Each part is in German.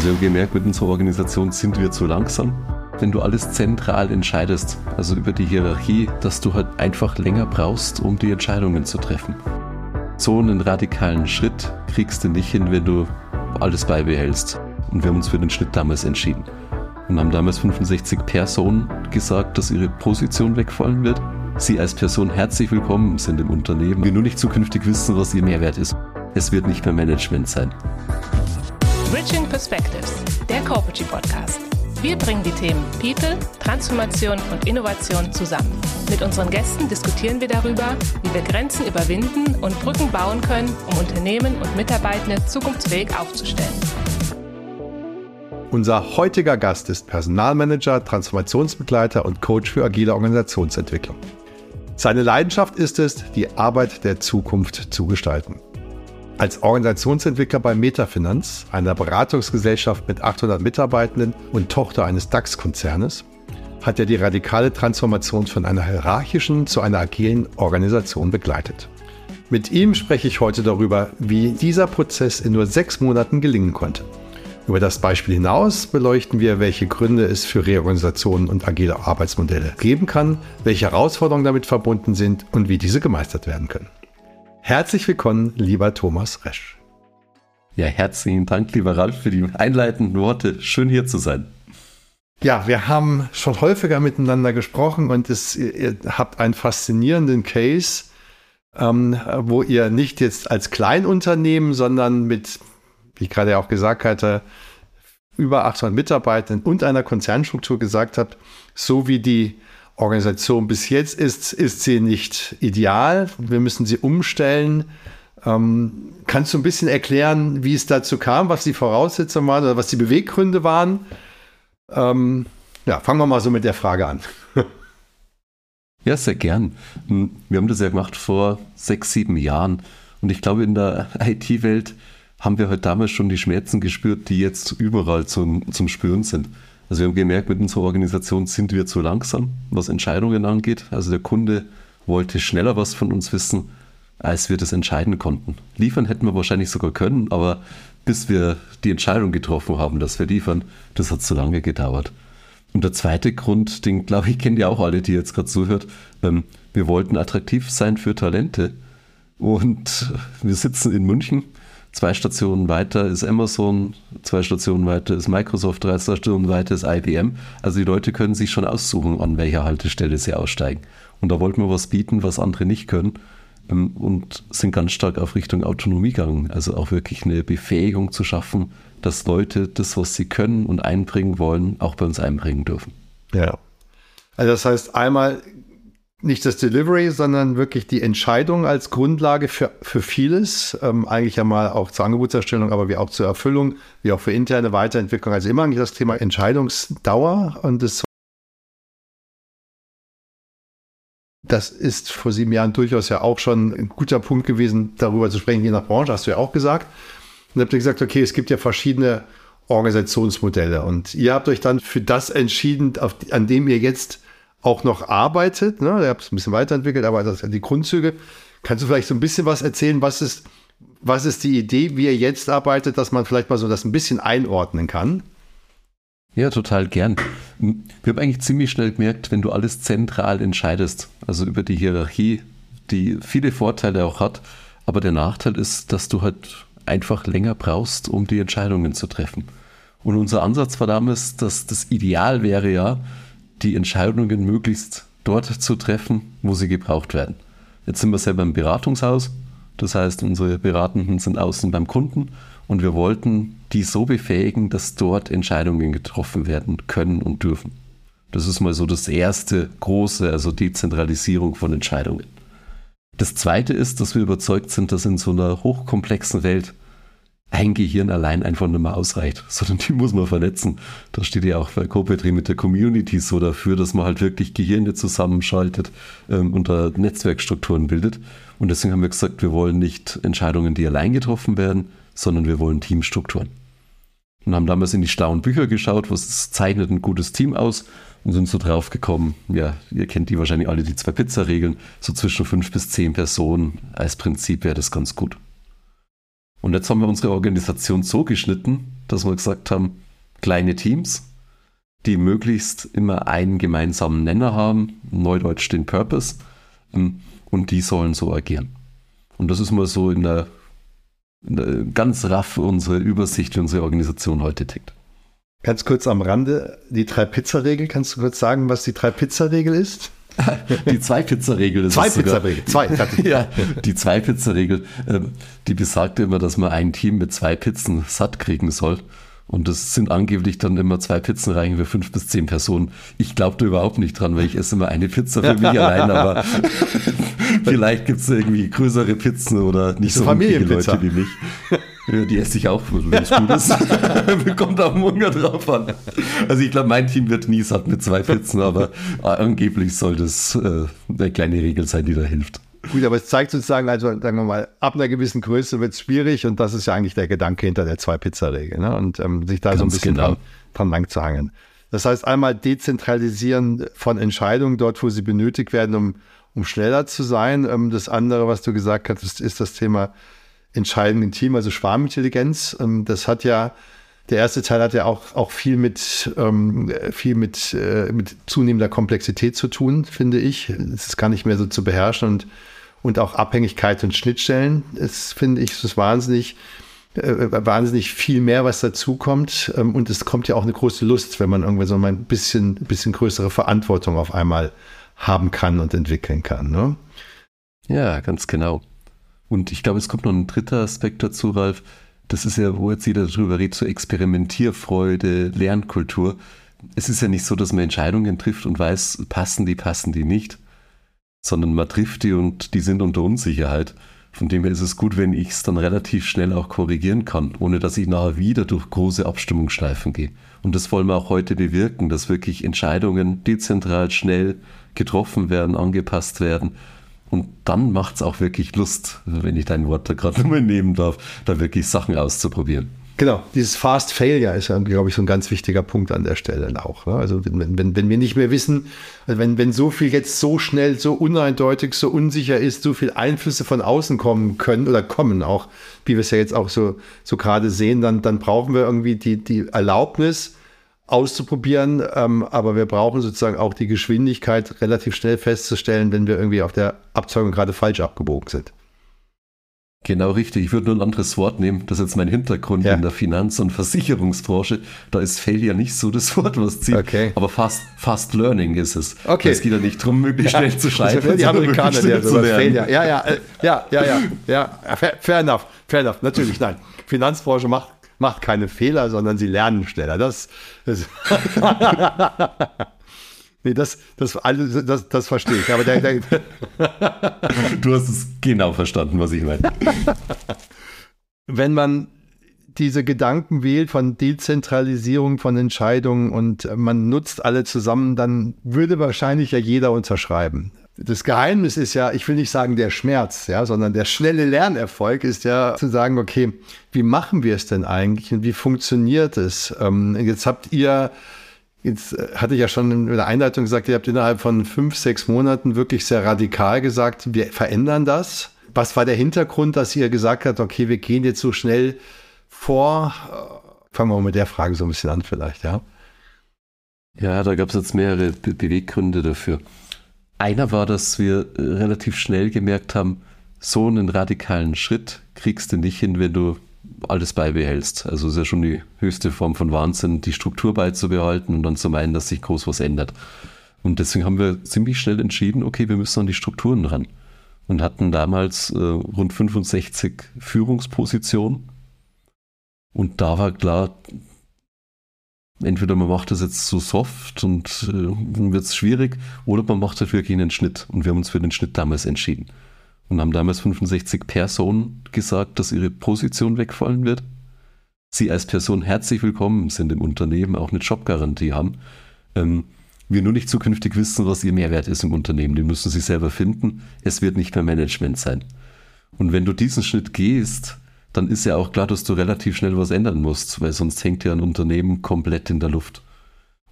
Also wir haben gemerkt, mit unserer Organisation sind wir zu langsam. Wenn du alles zentral entscheidest, also über die Hierarchie, dass du halt einfach länger brauchst, um die Entscheidungen zu treffen. So einen radikalen Schritt kriegst du nicht hin, wenn du alles beibehältst. Und wir haben uns für den Schritt damals entschieden. Und haben damals 65 Personen gesagt, dass ihre Position wegfallen wird. Sie als Person herzlich willkommen sind im Unternehmen. Wir nur nicht zukünftig wissen, was ihr Mehrwert ist. Es wird nicht mehr Management sein. Bridging Perspectives, der Corporate Podcast. Wir bringen die Themen People, Transformation und Innovation zusammen. Mit unseren Gästen diskutieren wir darüber, wie wir Grenzen überwinden und Brücken bauen können, um Unternehmen und Mitarbeitende zukunftsfähig aufzustellen. Unser heutiger Gast ist Personalmanager, Transformationsbegleiter und Coach für agile Organisationsentwicklung. Seine Leidenschaft ist es, die Arbeit der Zukunft zu gestalten. Als Organisationsentwickler bei Metafinanz, einer Beratungsgesellschaft mit 800 Mitarbeitenden und Tochter eines DAX-Konzernes, hat er die radikale Transformation von einer hierarchischen zu einer agilen Organisation begleitet. Mit ihm spreche ich heute darüber, wie dieser Prozess in nur sechs Monaten gelingen konnte. Über das Beispiel hinaus beleuchten wir, welche Gründe es für Reorganisationen und agile Arbeitsmodelle geben kann, welche Herausforderungen damit verbunden sind und wie diese gemeistert werden können. Herzlich willkommen, lieber Thomas Resch. Ja, herzlichen Dank, lieber Ralf, für die einleitenden Worte. Schön hier zu sein. Ja, wir haben schon häufiger miteinander gesprochen und es, ihr habt einen faszinierenden Case, ähm, wo ihr nicht jetzt als Kleinunternehmen, sondern mit, wie ich gerade auch gesagt hatte, über 800 Mitarbeitern und einer Konzernstruktur gesagt habt, so wie die Organisation bis jetzt ist, ist sie nicht ideal. Wir müssen sie umstellen. Ähm, kannst du ein bisschen erklären, wie es dazu kam, was die Voraussetzungen waren oder was die Beweggründe waren? Ähm, ja, fangen wir mal so mit der Frage an. ja, sehr gern. Hm, wir haben das ja gemacht vor sechs, sieben Jahren. Und ich glaube, in der IT-Welt haben wir halt damals schon die Schmerzen gespürt, die jetzt überall zum, zum Spüren sind. Also wir haben gemerkt, mit unserer Organisation sind wir zu langsam, was Entscheidungen angeht. Also der Kunde wollte schneller was von uns wissen, als wir das entscheiden konnten. Liefern hätten wir wahrscheinlich sogar können, aber bis wir die Entscheidung getroffen haben, dass wir liefern, das hat zu lange gedauert. Und der zweite Grund, den glaube ich, kennen ja auch alle, die jetzt gerade zuhört. Ähm, wir wollten attraktiv sein für Talente. Und wir sitzen in München Zwei Stationen weiter ist Amazon, zwei Stationen weiter ist Microsoft, drei Stationen weiter ist IBM. Also die Leute können sich schon aussuchen, an welcher Haltestelle sie aussteigen. Und da wollten wir was bieten, was andere nicht können ähm, und sind ganz stark auf Richtung Autonomie gegangen. Also auch wirklich eine Befähigung zu schaffen, dass Leute das, was sie können und einbringen wollen, auch bei uns einbringen dürfen. Ja. Also das heißt, einmal nicht das Delivery, sondern wirklich die Entscheidung als Grundlage für, für vieles. Ähm, eigentlich ja mal auch zur Angebotserstellung, aber wie auch zur Erfüllung, wie auch für interne Weiterentwicklung. Also immer eigentlich das Thema Entscheidungsdauer und das Das ist vor sieben Jahren durchaus ja auch schon ein guter Punkt gewesen, darüber zu sprechen, je nach Branche, hast du ja auch gesagt. Und habt ihr gesagt, okay, es gibt ja verschiedene Organisationsmodelle und ihr habt euch dann für das entschieden, auf, an dem ihr jetzt auch noch arbeitet. Ne? Ihr habt es ein bisschen weiterentwickelt, aber das die Grundzüge. Kannst du vielleicht so ein bisschen was erzählen? Was ist, was ist die Idee, wie ihr jetzt arbeitet, dass man vielleicht mal so das ein bisschen einordnen kann? Ja, total gern. Wir haben eigentlich ziemlich schnell gemerkt, wenn du alles zentral entscheidest, also über die Hierarchie, die viele Vorteile auch hat, aber der Nachteil ist, dass du halt einfach länger brauchst, um die Entscheidungen zu treffen. Und unser Ansatz war damals, dass das Ideal wäre ja, die Entscheidungen möglichst dort zu treffen, wo sie gebraucht werden. Jetzt sind wir selber im Beratungshaus, das heißt, unsere Beratenden sind außen beim Kunden und wir wollten die so befähigen, dass dort Entscheidungen getroffen werden können und dürfen. Das ist mal so das erste große, also Dezentralisierung von Entscheidungen. Das zweite ist, dass wir überzeugt sind, dass in so einer hochkomplexen Welt ein Gehirn allein einfach nicht mehr ausreicht, sondern die muss man vernetzen. Da steht ja auch bei Copetri mit der Community so dafür, dass man halt wirklich Gehirne zusammenschaltet ähm, und da Netzwerkstrukturen bildet. Und deswegen haben wir gesagt, wir wollen nicht Entscheidungen, die allein getroffen werden, sondern wir wollen Teamstrukturen. Und haben damals in die schlauen Bücher geschaut, was zeichnet ein gutes Team aus und sind so drauf gekommen, ja, ihr kennt die wahrscheinlich alle, die zwei Pizza-Regeln, so zwischen fünf bis zehn Personen als Prinzip wäre das ganz gut. Und jetzt haben wir unsere Organisation so geschnitten, dass wir gesagt haben, kleine Teams, die möglichst immer einen gemeinsamen Nenner haben, neudeutsch den Purpose, ähm, und die sollen so agieren. Und das ist mal so in der, in der ganz raff unsere Übersicht, wie unsere Organisation heute tickt. Ganz kurz am Rande, die Drei-Pizza-Regel, kannst du kurz sagen, was die Drei-Pizza-Regel ist? Die Zwei-Pizza-Regel. Zwei Pizza-Regel. Zwei. ja, die Zwei-Pizza-Regel, ähm, die besagt immer, dass man ein Team mit zwei Pizzen satt kriegen soll. Und das sind angeblich dann immer zwei Pizzen reichen für fünf bis zehn Personen. Ich glaube da überhaupt nicht dran, weil ich esse immer eine Pizza für mich allein, aber vielleicht gibt es irgendwie größere Pizzen oder nicht so viele Leute wie mich. Ja, die esse ich auch, wenn es gut ist. Kommt auf den Hunger drauf an. Also ich glaube, mein Team wird nie satt mit zwei Pizzen, aber angeblich soll das äh, eine kleine Regel sein, die da hilft. Gut, aber es zeigt sozusagen, also sagen wir mal, ab einer gewissen Größe wird es schwierig und das ist ja eigentlich der Gedanke hinter der Zwei-Pizza-Regel. Ne? Und ähm, sich da Ganz so ein bisschen genau. dran, dran lang zu hangen. Das heißt, einmal dezentralisieren von Entscheidungen dort, wo sie benötigt werden, um, um schneller zu sein. Ähm, das andere, was du gesagt hast, ist, ist das Thema Entscheidungen im Team, also Schwarmintelligenz. Ähm, das hat ja der erste Teil hat ja auch, auch viel mit, ähm, viel mit, äh, mit zunehmender Komplexität zu tun, finde ich. Es ist gar nicht mehr so zu beherrschen und, und auch Abhängigkeit und Schnittstellen. Es finde ich, es ist wahnsinnig, äh, wahnsinnig viel mehr, was dazukommt. Ähm, und es kommt ja auch eine große Lust, wenn man irgendwie so ein bisschen, bisschen größere Verantwortung auf einmal haben kann und entwickeln kann. Ne? Ja, ganz genau. Und ich glaube, es kommt noch ein dritter Aspekt dazu, Ralf das ist ja, wo jetzt jeder darüber redet, so Experimentierfreude, Lernkultur. Es ist ja nicht so, dass man Entscheidungen trifft und weiß, passen die, passen die nicht, sondern man trifft die und die sind unter Unsicherheit. Von dem her ist es gut, wenn ich es dann relativ schnell auch korrigieren kann, ohne dass ich nachher wieder durch große Abstimmungsschleifen gehe. Und das wollen wir auch heute bewirken, dass wirklich Entscheidungen dezentral schnell getroffen werden, angepasst werden und dann macht es auch wirklich Lust, wenn ich dein Wort da gerade nochmal nehmen darf, da wirklich Sachen auszuprobieren. Genau, dieses Fast Failure ist, glaube ich, so ein ganz wichtiger Punkt an der Stelle auch. Ne? Also wenn, wenn, wenn wir nicht mehr wissen, also wenn, wenn so viel jetzt so schnell, so uneindeutig, so unsicher ist, so viel Einflüsse von außen kommen können oder kommen auch, wie wir es ja jetzt auch so, so gerade sehen, dann, dann brauchen wir irgendwie die, die Erlaubnis, auszuprobieren, ähm, aber wir brauchen sozusagen auch die Geschwindigkeit relativ schnell festzustellen, wenn wir irgendwie auf der Abzeugung gerade falsch abgebogen sind. Genau richtig. Ich würde nur ein anderes Wort nehmen. Das ist jetzt mein Hintergrund ja. in der Finanz- und Versicherungsbranche. Da ist Failure nicht so das Wort, was zieht. Okay. Aber fast, fast Learning ist es. Okay. Es geht ja nicht darum, möglichst ja. schnell zu schreiben. Die Amerikaner, der sowas Failure. Ja, ja, äh, ja, ja, ja, ja. Fair, fair enough. Fair enough. Natürlich, nein. Finanzbranche macht macht keine Fehler, sondern sie lernen schneller. Das, das nee, das, das, das, das, das verstehe ich. Aber der, der du hast es genau verstanden, was ich meine. Wenn man diese Gedanken wählt von Dezentralisierung von Entscheidungen und man nutzt alle zusammen, dann würde wahrscheinlich ja jeder unterschreiben das Geheimnis ist ja, ich will nicht sagen der Schmerz, ja, sondern der schnelle Lernerfolg ist ja zu sagen, okay, wie machen wir es denn eigentlich und wie funktioniert es? Ähm, jetzt habt ihr, jetzt äh, hatte ich ja schon in der Einleitung gesagt, ihr habt innerhalb von fünf, sechs Monaten wirklich sehr radikal gesagt, wir verändern das. Was war der Hintergrund, dass ihr gesagt habt, okay, wir gehen jetzt so schnell vor? Äh, fangen wir mal mit der Frage so ein bisschen an vielleicht, ja? Ja, da gab es jetzt mehrere Be Beweggründe dafür. Einer war, dass wir äh, relativ schnell gemerkt haben, so einen radikalen Schritt kriegst du nicht hin, wenn du alles beibehältst. Also es ist ja schon die höchste Form von Wahnsinn, die Struktur beizubehalten und dann zu meinen, dass sich groß was ändert. Und deswegen haben wir ziemlich schnell entschieden, okay, wir müssen an die Strukturen ran. Und hatten damals äh, rund 65 Führungspositionen. Und da war klar, entweder man macht das jetzt so soft und äh, wird es schwierig, oder man macht halt wirklich einen Schnitt. Und wir haben uns für den Schnitt damals entschieden. Und haben damals 65 Personen gesagt, dass ihre Position wegfallen wird. Sie als Person herzlich willkommen sind im Unternehmen, auch eine Jobgarantie haben. Ähm, wir nur nicht zukünftig wissen, was ihr Mehrwert ist im Unternehmen. Den müssen sie selber finden. Es wird nicht mehr Management sein. Und wenn du diesen Schritt gehst, dann ist ja auch klar, dass du relativ schnell was ändern musst, weil sonst hängt ja ein Unternehmen komplett in der Luft.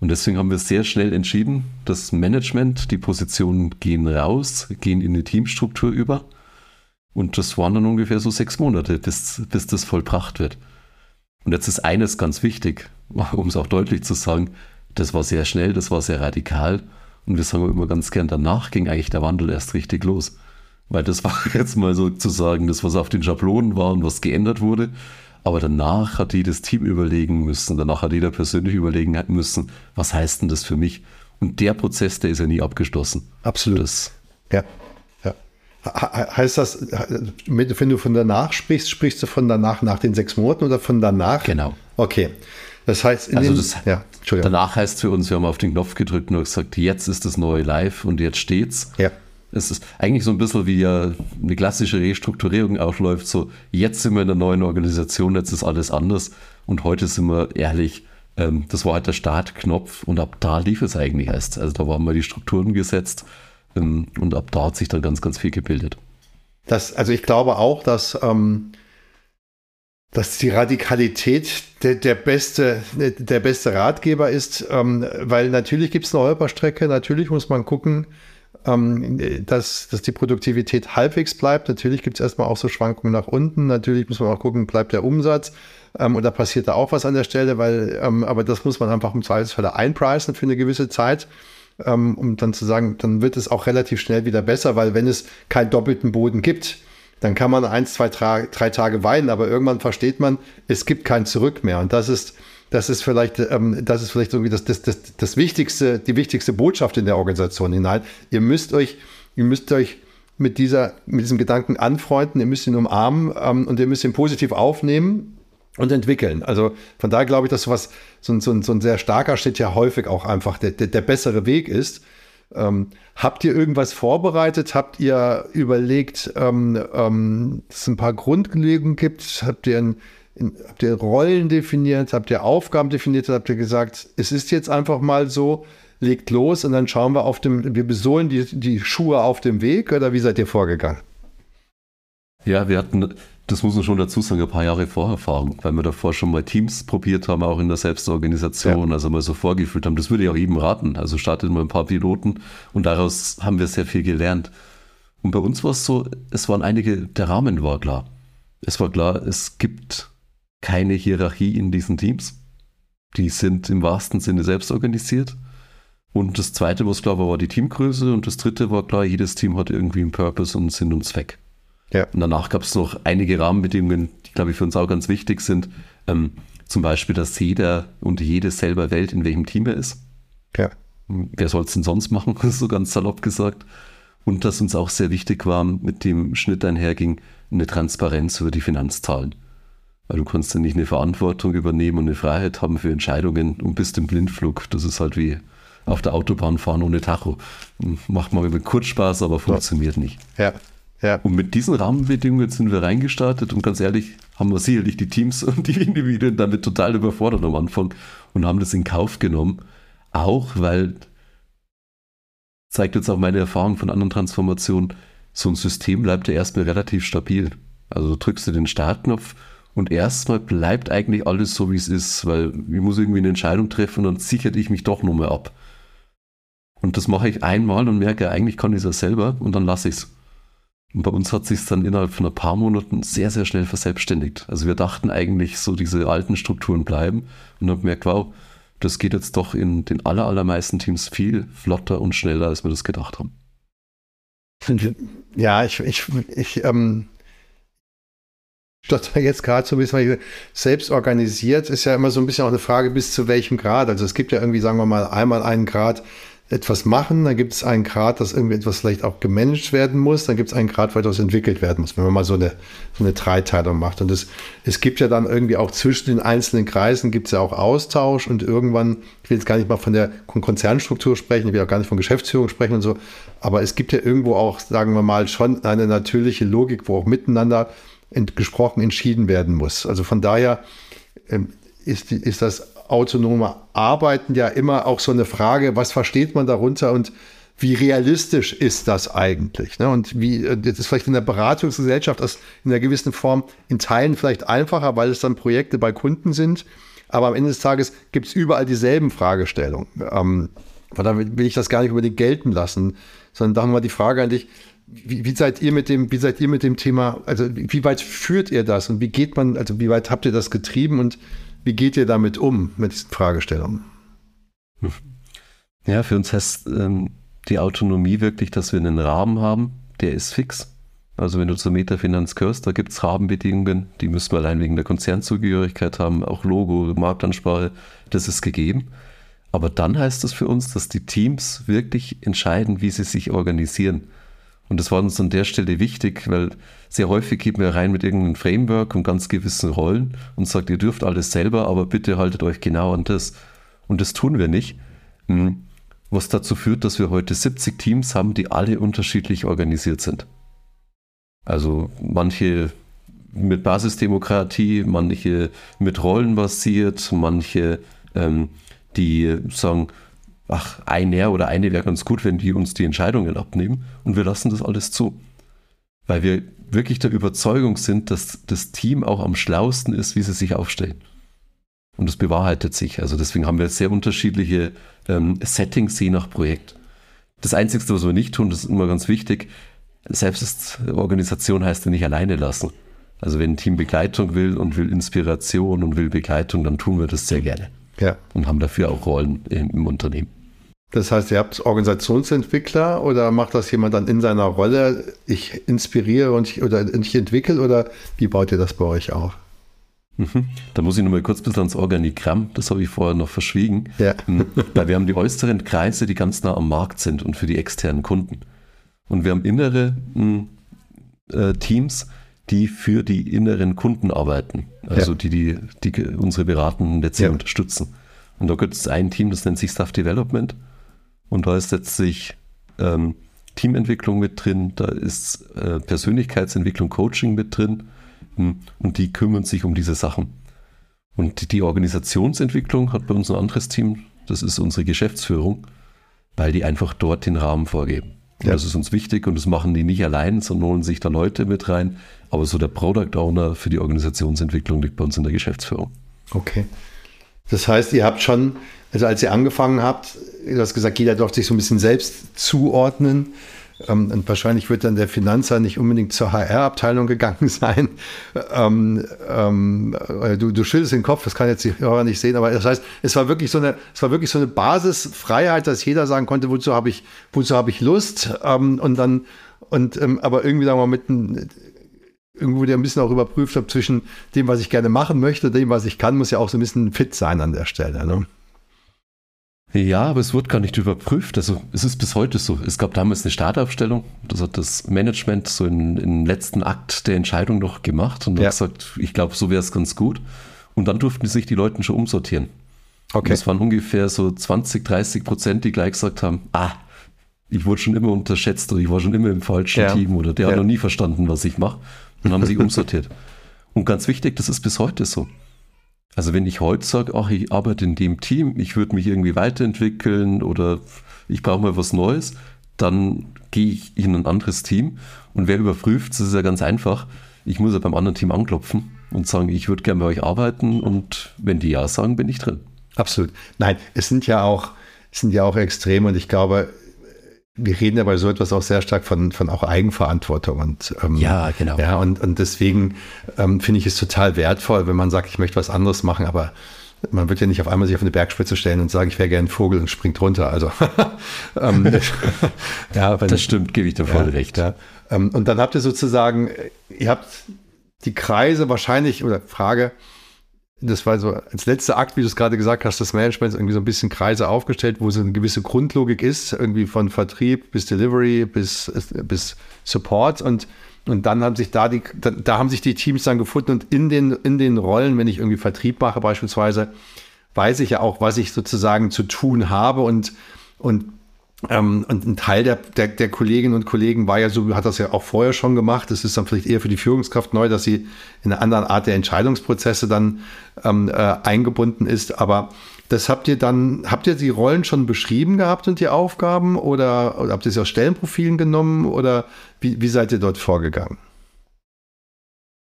Und deswegen haben wir sehr schnell entschieden, das Management, die Positionen gehen raus, gehen in die Teamstruktur über. Und das waren dann ungefähr so sechs Monate, bis, bis das vollbracht wird. Und jetzt ist eines ganz wichtig, um es auch deutlich zu sagen, das war sehr schnell, das war sehr radikal. Und wir sagen immer ganz gern, danach ging eigentlich der Wandel erst richtig los. Weil das war jetzt mal sozusagen das, was auf den Schablonen war und was geändert wurde. Aber danach hat jedes Team überlegen müssen, danach hat jeder persönlich überlegen müssen, was heißt denn das für mich? Und der Prozess, der ist ja nie abgeschlossen. Absolut. Das, ja. ja. Heißt das, wenn du von danach sprichst, sprichst du von danach nach den sechs Monaten oder von danach? Genau. Okay. Das heißt, also das, ja, danach heißt für uns, wir haben auf den Knopf gedrückt und gesagt, jetzt ist das neue live und jetzt steht's. Ja. Es ist eigentlich so ein bisschen wie ja eine klassische Restrukturierung aufläuft. So, jetzt sind wir in einer neuen Organisation, jetzt ist alles anders. Und heute sind wir ehrlich, ähm, das war halt der Startknopf und ab da lief es eigentlich erst. Also da waren mal die Strukturen gesetzt ähm, und ab da hat sich dann ganz, ganz viel gebildet. Das, also ich glaube auch, dass, ähm, dass die Radikalität der, der, beste, der beste Ratgeber ist, ähm, weil natürlich gibt es eine Holperstrecke, natürlich muss man gucken, ähm, dass, dass die Produktivität halbwegs bleibt. Natürlich gibt es erstmal auch so Schwankungen nach unten. Natürlich muss man auch gucken, bleibt der Umsatz. Ähm, da passiert da auch was an der Stelle, weil, ähm, aber das muss man einfach im Zweifelsfall einpreisen für eine gewisse Zeit, ähm, um dann zu sagen, dann wird es auch relativ schnell wieder besser, weil wenn es keinen doppelten Boden gibt, dann kann man eins, zwei, drei Tage weinen, aber irgendwann versteht man, es gibt kein Zurück mehr. Und das ist, das ist vielleicht, ähm, das ist vielleicht irgendwie das, das, das, das wichtigste, die wichtigste Botschaft in der Organisation hinein. Ihr müsst euch, ihr müsst euch mit dieser, mit diesem Gedanken anfreunden, ihr müsst ihn umarmen ähm, und ihr müsst ihn positiv aufnehmen und entwickeln. Also von daher glaube ich, dass sowas, so ein, so ein, so ein sehr starker Schritt ja häufig auch einfach der, der, der bessere Weg ist. Ähm, habt ihr irgendwas vorbereitet? Habt ihr überlegt, ähm, ähm, dass es ein paar Grundlegungen gibt? Habt ihr ein habt ihr Rollen definiert, habt ihr Aufgaben definiert, habt ihr gesagt, es ist jetzt einfach mal so, legt los und dann schauen wir auf dem, wir besohlen die, die Schuhe auf dem Weg oder wie seid ihr vorgegangen? Ja, wir hatten, das muss man schon dazu sagen, ein paar Jahre Vorerfahrung, weil wir davor schon mal Teams probiert haben, auch in der Selbstorganisation, ja. also mal so vorgefühlt haben. Das würde ich auch jedem raten. Also startet mal ein paar Piloten und daraus haben wir sehr viel gelernt. Und bei uns war es so, es waren einige, der Rahmen war klar. Es war klar, es gibt keine Hierarchie in diesen Teams. Die sind im wahrsten Sinne selbst organisiert. Und das zweite, was klar war, war die Teamgröße. Und das dritte war klar, jedes Team hat irgendwie einen Purpose und Sinn und Zweck. Ja. Und danach gab es noch einige Rahmenbedingungen, die, glaube ich, für uns auch ganz wichtig sind. Ähm, zum Beispiel, dass jeder und jede selber wählt, in welchem Team er ist. Ja. Wer soll es denn sonst machen, so ganz salopp gesagt. Und dass uns auch sehr wichtig war, mit dem Schnitt einherging, eine Transparenz über die Finanzzahlen. Weil du kannst ja nicht eine Verantwortung übernehmen und eine Freiheit haben für Entscheidungen und bist im Blindflug. Das ist halt wie auf der Autobahn fahren ohne Tacho. Macht mal über kurz Spaß, aber funktioniert ja. nicht. Ja. Ja. Und mit diesen Rahmenbedingungen sind wir reingestartet und ganz ehrlich, haben wir sicherlich die Teams und die Individuen damit total überfordert am Anfang und haben das in Kauf genommen. Auch weil, zeigt jetzt auch meine Erfahrung von anderen Transformationen, so ein System bleibt ja erstmal relativ stabil. Also drückst du den Startknopf und erstmal bleibt eigentlich alles so, wie es ist, weil ich muss irgendwie eine Entscheidung treffen und dann sichert ich mich doch nochmal ab. Und das mache ich einmal und merke, eigentlich kann ich es ja selber und dann lasse ich es. Und bei uns hat sich dann innerhalb von ein paar Monaten sehr, sehr schnell verselbstständigt. Also wir dachten eigentlich so, diese alten Strukturen bleiben und haben gemerkt, wow, das geht jetzt doch in den aller, allermeisten Teams viel flotter und schneller, als wir das gedacht haben. Ja, ich, ich, ich ähm, stotter jetzt gerade so ein bisschen, selbst organisiert ist ja immer so ein bisschen auch eine Frage, bis zu welchem Grad. Also es gibt ja irgendwie, sagen wir mal, einmal einen Grad etwas machen, dann gibt es einen Grad, dass irgendwie etwas vielleicht auch gemanagt werden muss, dann gibt es einen Grad, wo etwas entwickelt werden muss, wenn man mal so eine, so eine Dreiteilung macht. Und es, es gibt ja dann irgendwie auch zwischen den einzelnen Kreisen gibt es ja auch Austausch und irgendwann, ich will jetzt gar nicht mal von der Konzernstruktur sprechen, ich will auch gar nicht von Geschäftsführung sprechen und so, aber es gibt ja irgendwo auch, sagen wir mal, schon eine natürliche Logik, wo auch miteinander gesprochen entschieden werden muss. Also von daher ähm, ist, ist das autonome Arbeiten ja immer auch so eine Frage, was versteht man darunter und wie realistisch ist das eigentlich? Ne? Und wie, äh, das ist vielleicht in der Beratungsgesellschaft aus, in einer gewissen Form in Teilen vielleicht einfacher, weil es dann Projekte bei Kunden sind. Aber am Ende des Tages gibt es überall dieselben Fragestellungen. Ähm, von daher will ich das gar nicht unbedingt gelten lassen, sondern da haben wir die Frage an dich, wie, wie, seid ihr mit dem, wie seid ihr mit dem Thema, also wie weit führt ihr das und wie geht man, also wie weit habt ihr das getrieben und wie geht ihr damit um, mit diesen Fragestellungen? Ja, für uns heißt ähm, die Autonomie wirklich, dass wir einen Rahmen haben, der ist fix. Also wenn du zur Metafinanz gehörst, da gibt es Rahmenbedingungen, die müssen wir allein wegen der Konzernzugehörigkeit haben, auch Logo, Marktansprache, das ist gegeben. Aber dann heißt es für uns, dass die Teams wirklich entscheiden, wie sie sich organisieren. Und das war uns an der Stelle wichtig, weil sehr häufig geht man rein mit irgendeinem Framework und ganz gewissen Rollen und sagt, ihr dürft alles selber, aber bitte haltet euch genau an das. Und das tun wir nicht. Hm. Was dazu führt, dass wir heute 70 Teams haben, die alle unterschiedlich organisiert sind. Also manche mit Basisdemokratie, manche mit Rollen basiert, manche, ähm, die sagen, ach, einer oder eine wäre ganz gut, wenn die uns die Entscheidungen abnehmen und wir lassen das alles zu. Weil wir wirklich der Überzeugung sind, dass das Team auch am schlausten ist, wie sie sich aufstellen. Und das bewahrheitet sich. Also deswegen haben wir sehr unterschiedliche ähm, Settings je nach Projekt. Das Einzige, was wir nicht tun, das ist immer ganz wichtig, Selbstorganisation heißt ja nicht alleine lassen. Also wenn ein Team Begleitung will und will Inspiration und will Begleitung, dann tun wir das sehr gerne. Ja. Und haben dafür auch Rollen im, im Unternehmen. Das heißt, ihr habt Organisationsentwickler oder macht das jemand dann in seiner Rolle, ich inspiriere und ich, oder ich entwickle oder wie baut ihr das bei euch auf? Mhm. Da muss ich noch mal kurz ein bisschen ans Organigramm, das habe ich vorher noch verschwiegen. Ja. Mhm. Weil wir haben die äußeren Kreise, die ganz nah am Markt sind und für die externen Kunden. Und wir haben innere hm, äh, Teams, die für die inneren Kunden arbeiten, also ja. die, die, die unsere beratenden Netze ja. unterstützen. Und da gibt es ein Team, das nennt sich Staff Development. Und da ist letztlich ähm, Teamentwicklung mit drin, da ist äh, Persönlichkeitsentwicklung, Coaching mit drin hm, und die kümmern sich um diese Sachen. Und die Organisationsentwicklung hat bei uns ein anderes Team, das ist unsere Geschäftsführung, weil die einfach dort den Rahmen vorgeben. Ja. Das ist uns wichtig und das machen die nicht allein, sondern holen sich da Leute mit rein. Aber so der Product Owner für die Organisationsentwicklung liegt bei uns in der Geschäftsführung. Okay. Das heißt, ihr habt schon, also als ihr angefangen habt, du hast gesagt, jeder darf sich so ein bisschen selbst zuordnen. Ähm, und wahrscheinlich wird dann der Finanzer nicht unbedingt zur HR-Abteilung gegangen sein. Ähm, ähm, du, du schüttelst den Kopf, das kann jetzt die Hörer nicht sehen, aber das heißt, es war wirklich so eine, es war wirklich so eine Basisfreiheit, dass jeder sagen konnte, wozu habe ich, wozu habe ich Lust? Ähm, und dann, und ähm, aber irgendwie sagen wir mal mit irgendwo der ein bisschen auch überprüft habe zwischen dem, was ich gerne machen möchte, dem, was ich kann, muss ja auch so ein bisschen fit sein an der Stelle. Ne? Ja, aber es wird gar nicht überprüft. Also es ist bis heute so. Es gab damals eine Startaufstellung. Das hat das Management so im letzten Akt der Entscheidung noch gemacht und ja. hat gesagt, ich glaube, so wäre es ganz gut. Und dann durften sich die Leute schon umsortieren. Okay. Und das waren ungefähr so 20, 30 Prozent, die gleich gesagt haben, ah, ich wurde schon immer unterschätzt oder ich war schon immer im falschen ja. Team oder der ja. hat noch nie verstanden, was ich mache. Und haben sich umsortiert. Und ganz wichtig, das ist bis heute so. Also wenn ich heute sage, ach, ich arbeite in dem Team, ich würde mich irgendwie weiterentwickeln oder ich brauche mal was Neues, dann gehe ich in ein anderes Team. Und wer überprüft, das ist ja ganz einfach. Ich muss ja beim anderen Team anklopfen und sagen, ich würde gerne bei euch arbeiten und wenn die ja sagen, bin ich drin. Absolut. Nein, es sind ja auch, es sind ja auch Extreme und ich glaube, wir reden ja bei so etwas auch sehr stark von, von auch Eigenverantwortung und ähm, ja, genau. Ja, und, und deswegen ähm, finde ich es total wertvoll, wenn man sagt, ich möchte was anderes machen, aber man wird ja nicht auf einmal sich auf eine Bergspitze stellen und sagen, ich wäre gerne ein Vogel und springt runter. Also ähm, ja, wenn, das stimmt, gebe ich dir voll ja, recht. Ja. Ähm, und dann habt ihr sozusagen, ihr habt die Kreise wahrscheinlich, oder Frage, das war so als letzter Akt, wie du es gerade gesagt hast, des Managements irgendwie so ein bisschen Kreise aufgestellt, wo so eine gewisse Grundlogik ist, irgendwie von Vertrieb bis Delivery bis, bis Support. Und und dann haben sich da die, da, da haben sich die Teams dann gefunden und in den, in den Rollen, wenn ich irgendwie Vertrieb mache beispielsweise, weiß ich ja auch, was ich sozusagen zu tun habe. Und, und ähm, und ein Teil der, der, der, Kolleginnen und Kollegen war ja so, hat das ja auch vorher schon gemacht. Das ist dann vielleicht eher für die Führungskraft neu, dass sie in einer anderen Art der Entscheidungsprozesse dann ähm, äh, eingebunden ist. Aber das habt ihr dann, habt ihr die Rollen schon beschrieben gehabt und die Aufgaben oder, oder habt ihr sie aus Stellenprofilen genommen oder wie, wie seid ihr dort vorgegangen?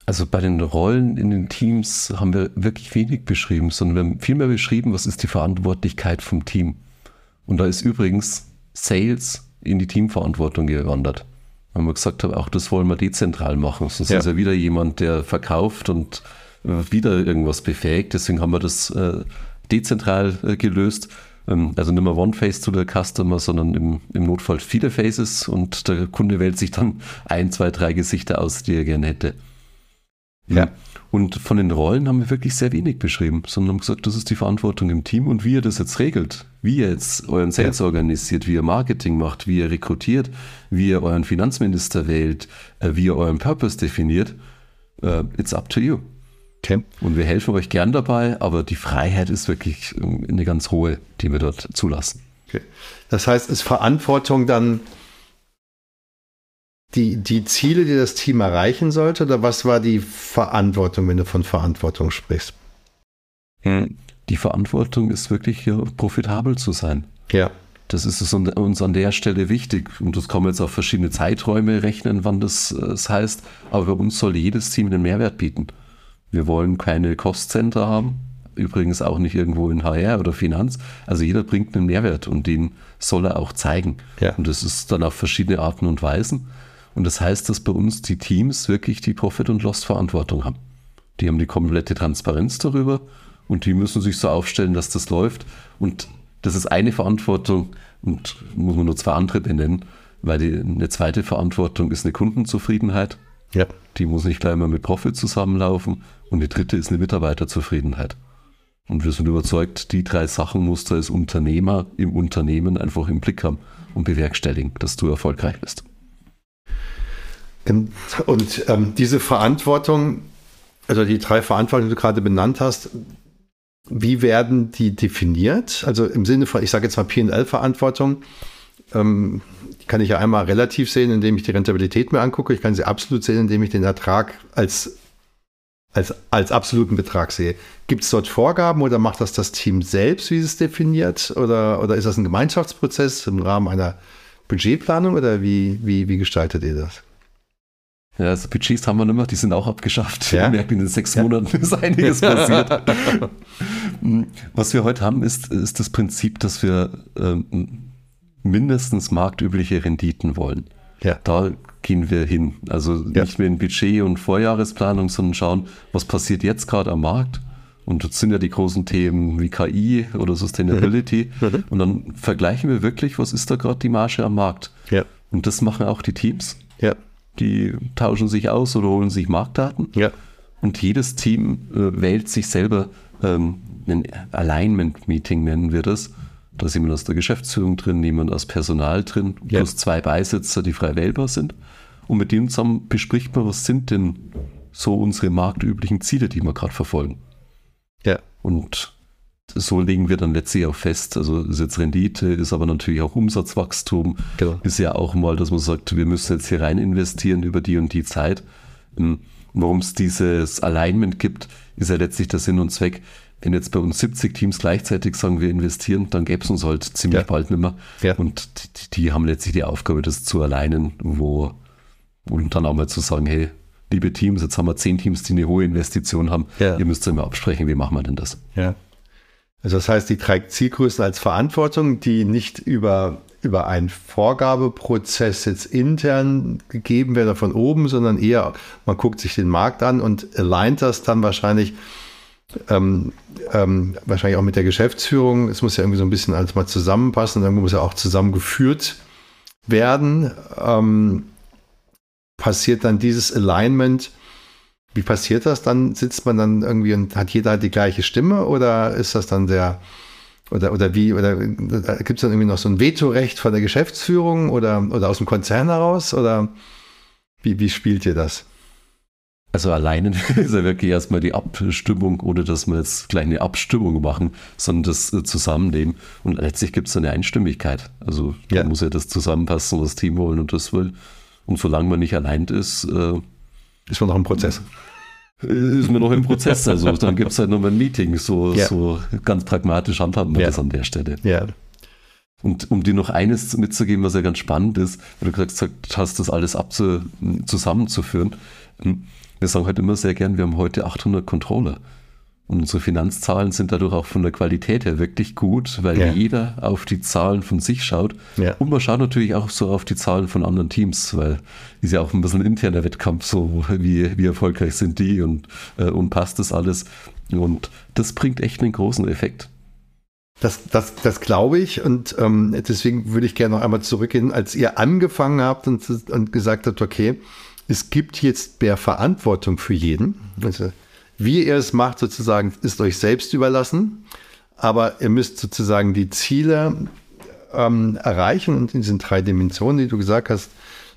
Also bei den Rollen in den Teams haben wir wirklich wenig beschrieben, sondern wir haben viel mehr beschrieben, was ist die Verantwortlichkeit vom Team. Und da ist übrigens Sales in die Teamverantwortung gewandert. Weil wir gesagt haben, auch das wollen wir dezentral machen. Sonst Ja. ist ja wieder jemand, der verkauft und äh, wieder irgendwas befähigt. Deswegen haben wir das äh, dezentral äh, gelöst. Ähm, also nicht mehr One Face to the Customer, sondern im, im Notfall viele Faces und der Kunde wählt sich dann ein, zwei, drei Gesichter aus, die er gerne hätte. Ja. Und von den Rollen haben wir wirklich sehr wenig beschrieben, sondern haben gesagt, das ist die Verantwortung im Team und wie ihr das jetzt regelt, wie ihr jetzt euren Sales organisiert, wie ihr Marketing macht, wie ihr rekrutiert, wie ihr euren Finanzminister wählt, äh, wie ihr euren Purpose definiert, äh, it's up to you. Okay. Und wir helfen euch gern dabei, aber die Freiheit ist wirklich ähm, eine ganz hohe, die wir dort zulassen. okay. Das heißt, ist Verantwortung dann die, die Ziele, die das Team erreichen sollte? Oder was war die Verantwortung, wenn du von Verantwortung sprichst? Die Verantwortung ist wirklich ja, profitabel zu sein. Ja. Das ist uns an der Stelle wichtig. Und das kann man jetzt auf verschiedene Zeiträume rechnen, wann das, äh, das heißt. Aber bei uns soll jedes Team einen Mehrwert bieten. Wir wollen keine Cost-Center haben. Übrigens auch nicht irgendwo in HR oder Finanz. Also jeder bringt einen Mehrwert und den soll er auch zeigen. Ja. Und das ist dann auf verschiedene Arten und Weisen. Und das heißt, dass bei uns die Teams wirklich die Profit- und Loss-Verantwortung haben. Die haben die komplette Transparenz darüber und die müssen sich so aufstellen, dass das läuft. Und das ist eine Verantwortung und muss man nur zwei andere benennen, weil die, eine zweite Verantwortung ist eine Kundenzufriedenheit. Ja. Die muss nicht gleich mal mit Profit zusammenlaufen. Und die dritte ist eine Mitarbeiterzufriedenheit. Und wir sind überzeugt, die drei Sachen musst du als Unternehmer im Unternehmen einfach im Blick haben und bewerkstelligen, dass du erfolgreich bist. Und ähm, diese Verantwortung, also die drei Verantwortungen, die du gerade benannt hast, wie werden die definiert? Also im Sinne von, ich sage jetzt mal PL-Verantwortung, ähm, die kann ich ja einmal relativ sehen, indem ich die Rentabilität mir angucke. Ich kann sie absolut sehen, indem ich den Ertrag als, als, als absoluten Betrag sehe. Gibt es dort Vorgaben oder macht das das Team selbst, wie es definiert? Oder, oder ist das ein Gemeinschaftsprozess im Rahmen einer Budgetplanung oder wie, wie, wie gestaltet ihr das? Ja, also Budgets haben wir nicht mehr, die sind auch abgeschafft. Ja? Ich merke, in den sechs Ja. Monaten ist einiges passiert. Was wir heute haben, ist, ist das Prinzip, dass wir ähm, mindestens marktübliche Renditen wollen. Ja. Da gehen wir hin. Also Ja. nicht mehr in Budget und Vorjahresplanung, sondern schauen, was passiert jetzt gerade am Markt. Und das sind ja die großen Themen wie KI oder Sustainability. Mhm. Und dann vergleichen wir wirklich, was ist da gerade die Marge am Markt. Ja. Und das machen auch die Teams. Ja. Die tauschen sich aus oder holen sich Marktdaten. Ja. Und jedes Team äh, wählt sich selber ähm, ein Alignment-Meeting, nennen wir das. Da ist jemand aus der Geschäftsführung drin, jemand aus Personal drin, Ja. plus zwei Beisitzer, die frei wählbar sind. Und mit denen zusammen bespricht man, was sind denn so unsere marktüblichen Ziele, die wir gerade verfolgen. Ja. Und so legen wir dann letztlich auch fest, also ist jetzt Rendite, ist aber natürlich auch Umsatzwachstum, Genau. ist ja auch mal, dass man sagt, wir müssen jetzt hier rein investieren über die und die Zeit. Ähm, Warum es dieses Alignment gibt, ist ja letztlich der Sinn und Zweck. Wenn jetzt bei uns 70 Teams gleichzeitig sagen, wir investieren, dann gäbe es uns halt ziemlich Ja. bald nicht mehr. Ja. Und die, die haben letztlich die Aufgabe, das zu alignen, wo und dann auch mal zu sagen, hey, liebe Teams, jetzt haben wir zehn Teams, die eine hohe Investition haben. Ja. Ihr müsst ja immer absprechen, wie machen wir denn das? Ja. Also das heißt, die drei Zielgrößen als Verantwortung, die nicht über, über einen Vorgabeprozess jetzt intern gegeben werden von oben, sondern eher, man guckt sich den Markt an und alignt das dann wahrscheinlich, ähm, ähm, wahrscheinlich auch mit der Geschäftsführung. Es muss ja irgendwie so ein bisschen alles mal zusammenpassen und irgendwo muss ja auch zusammengeführt werden. Ähm, passiert dann dieses Alignment wie passiert das? Dann sitzt man dann irgendwie und hat jeder die gleiche Stimme oder ist das dann der oder oder wie oder gibt es dann irgendwie noch so ein Vetorecht von der Geschäftsführung oder oder aus dem Konzern heraus oder wie wie spielt ihr das? Also alleine ist ja wirklich erstmal die Abstimmung, ohne dass wir jetzt gleich eine Abstimmung machen, sondern das äh, Zusammenleben. Und letztlich gibt es eine Einstimmigkeit. Also da Ja. muss ja das zusammenpassen, was das Team wollen und das will. Und solange man nicht allein ist, äh, Ist man noch im Prozess? Ist man noch im Prozess. Also dann gibt es halt nochmal ein Meeting. So, Ja. so ganz pragmatisch handhaben wir Ja. das an der Stelle. Ja. Und um dir noch eines mitzugeben, was ja ganz spannend ist, weil du gesagt hast, das alles abzu zusammenzuführen. Wir sagen halt immer sehr gern, wir haben heute 800 Controller. Und unsere Finanzzahlen sind dadurch auch von der Qualität her wirklich gut, weil ja. jeder auf die Zahlen von sich schaut. Ja. Und man schaut natürlich auch so auf die Zahlen von anderen Teams, weil ist ja auch ein bisschen ein interner Wettkampf, so wie, wie erfolgreich sind die und, äh, und passt das alles. Und das bringt echt einen großen Effekt. Das, das, das glaube ich und ähm, deswegen würde ich gerne noch einmal zurückgehen, als ihr angefangen habt und, und gesagt habt, okay, es gibt jetzt mehr Verantwortung für jeden. Also wie ihr es macht, sozusagen, ist euch selbst überlassen. Aber ihr müsst sozusagen die Ziele ähm, erreichen und in diesen drei Dimensionen, die du gesagt hast,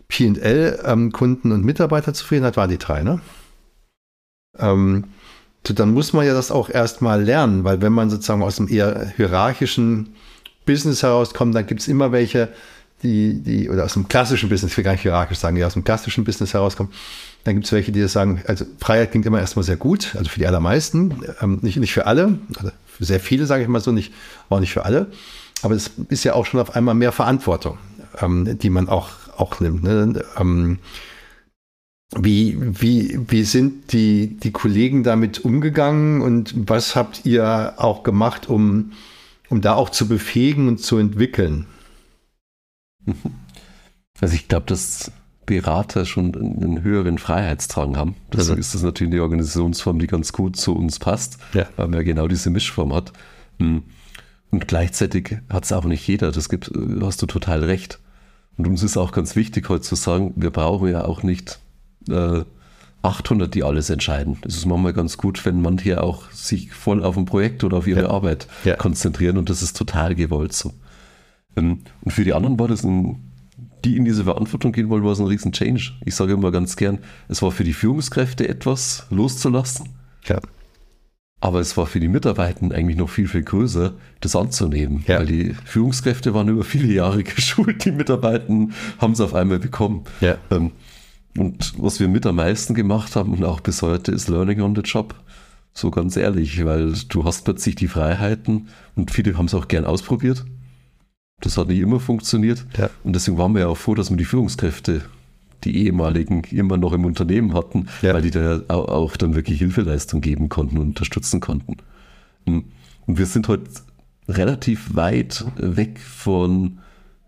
PL, ähm, Kunden und Mitarbeiterzufriedenheit waren die drei, ne? Ähm, so, dann muss man ja das auch erstmal lernen, weil wenn man sozusagen aus dem eher hierarchischen Business herauskommt, dann gibt es immer welche, die, die, oder aus dem klassischen Business, ich will gar nicht hierarchisch sagen, die aus dem klassischen Business herauskommen, dann gibt es welche, die sagen, also Freiheit klingt immer erstmal sehr gut, also für die allermeisten, ähm, nicht, nicht für alle, also für sehr viele sage ich mal so, nicht, auch nicht für alle, aber es ist ja auch schon auf einmal mehr Verantwortung, ähm, die man auch, auch nimmt. Ne? Ähm, wie, wie, wie sind die, die Kollegen damit umgegangen und was habt ihr auch gemacht, um, um da auch zu befähigen und zu entwickeln? Also ich glaube, dass Berater schon einen höheren Freiheitsdrang haben. Deswegen also. ist das natürlich eine Organisationsform, die ganz gut zu uns passt, ja. weil man ja genau diese Mischform hat. Hm. Und gleichzeitig hat es auch nicht jeder. Das gibt, hast du total recht. Und uns ist auch ganz wichtig heute zu sagen, wir brauchen ja auch nicht äh, 800, die alles entscheiden. Es ist manchmal ganz gut, wenn manche auch sich voll auf ein Projekt oder auf ihre ja. Arbeit ja. konzentrieren und das ist total gewollt so. Ähm, und für die anderen war das ein die in diese Verantwortung gehen wollen, war es ein riesen Change. Ich sage immer ganz gern, es war für die Führungskräfte etwas loszulassen. Ja. Aber es war für die Mitarbeitenden eigentlich noch viel, viel größer, das anzunehmen. Ja. Weil die Führungskräfte waren über viele Jahre geschult, die Mitarbeitenden haben es auf einmal bekommen. Ja. Ähm, und was wir mit am meisten gemacht haben und auch bis heute ist Learning on the Job. So ganz ehrlich, weil du hast plötzlich die Freiheiten und viele haben es auch gern ausprobiert. Das hat nicht immer funktioniert. Ja. Und deswegen waren wir ja auch froh, dass wir die Führungskräfte, die ehemaligen, immer noch im Unternehmen hatten, ja. weil die da auch dann wirklich Hilfeleistung geben konnten und unterstützen konnten. Und wir sind heute relativ weit weg von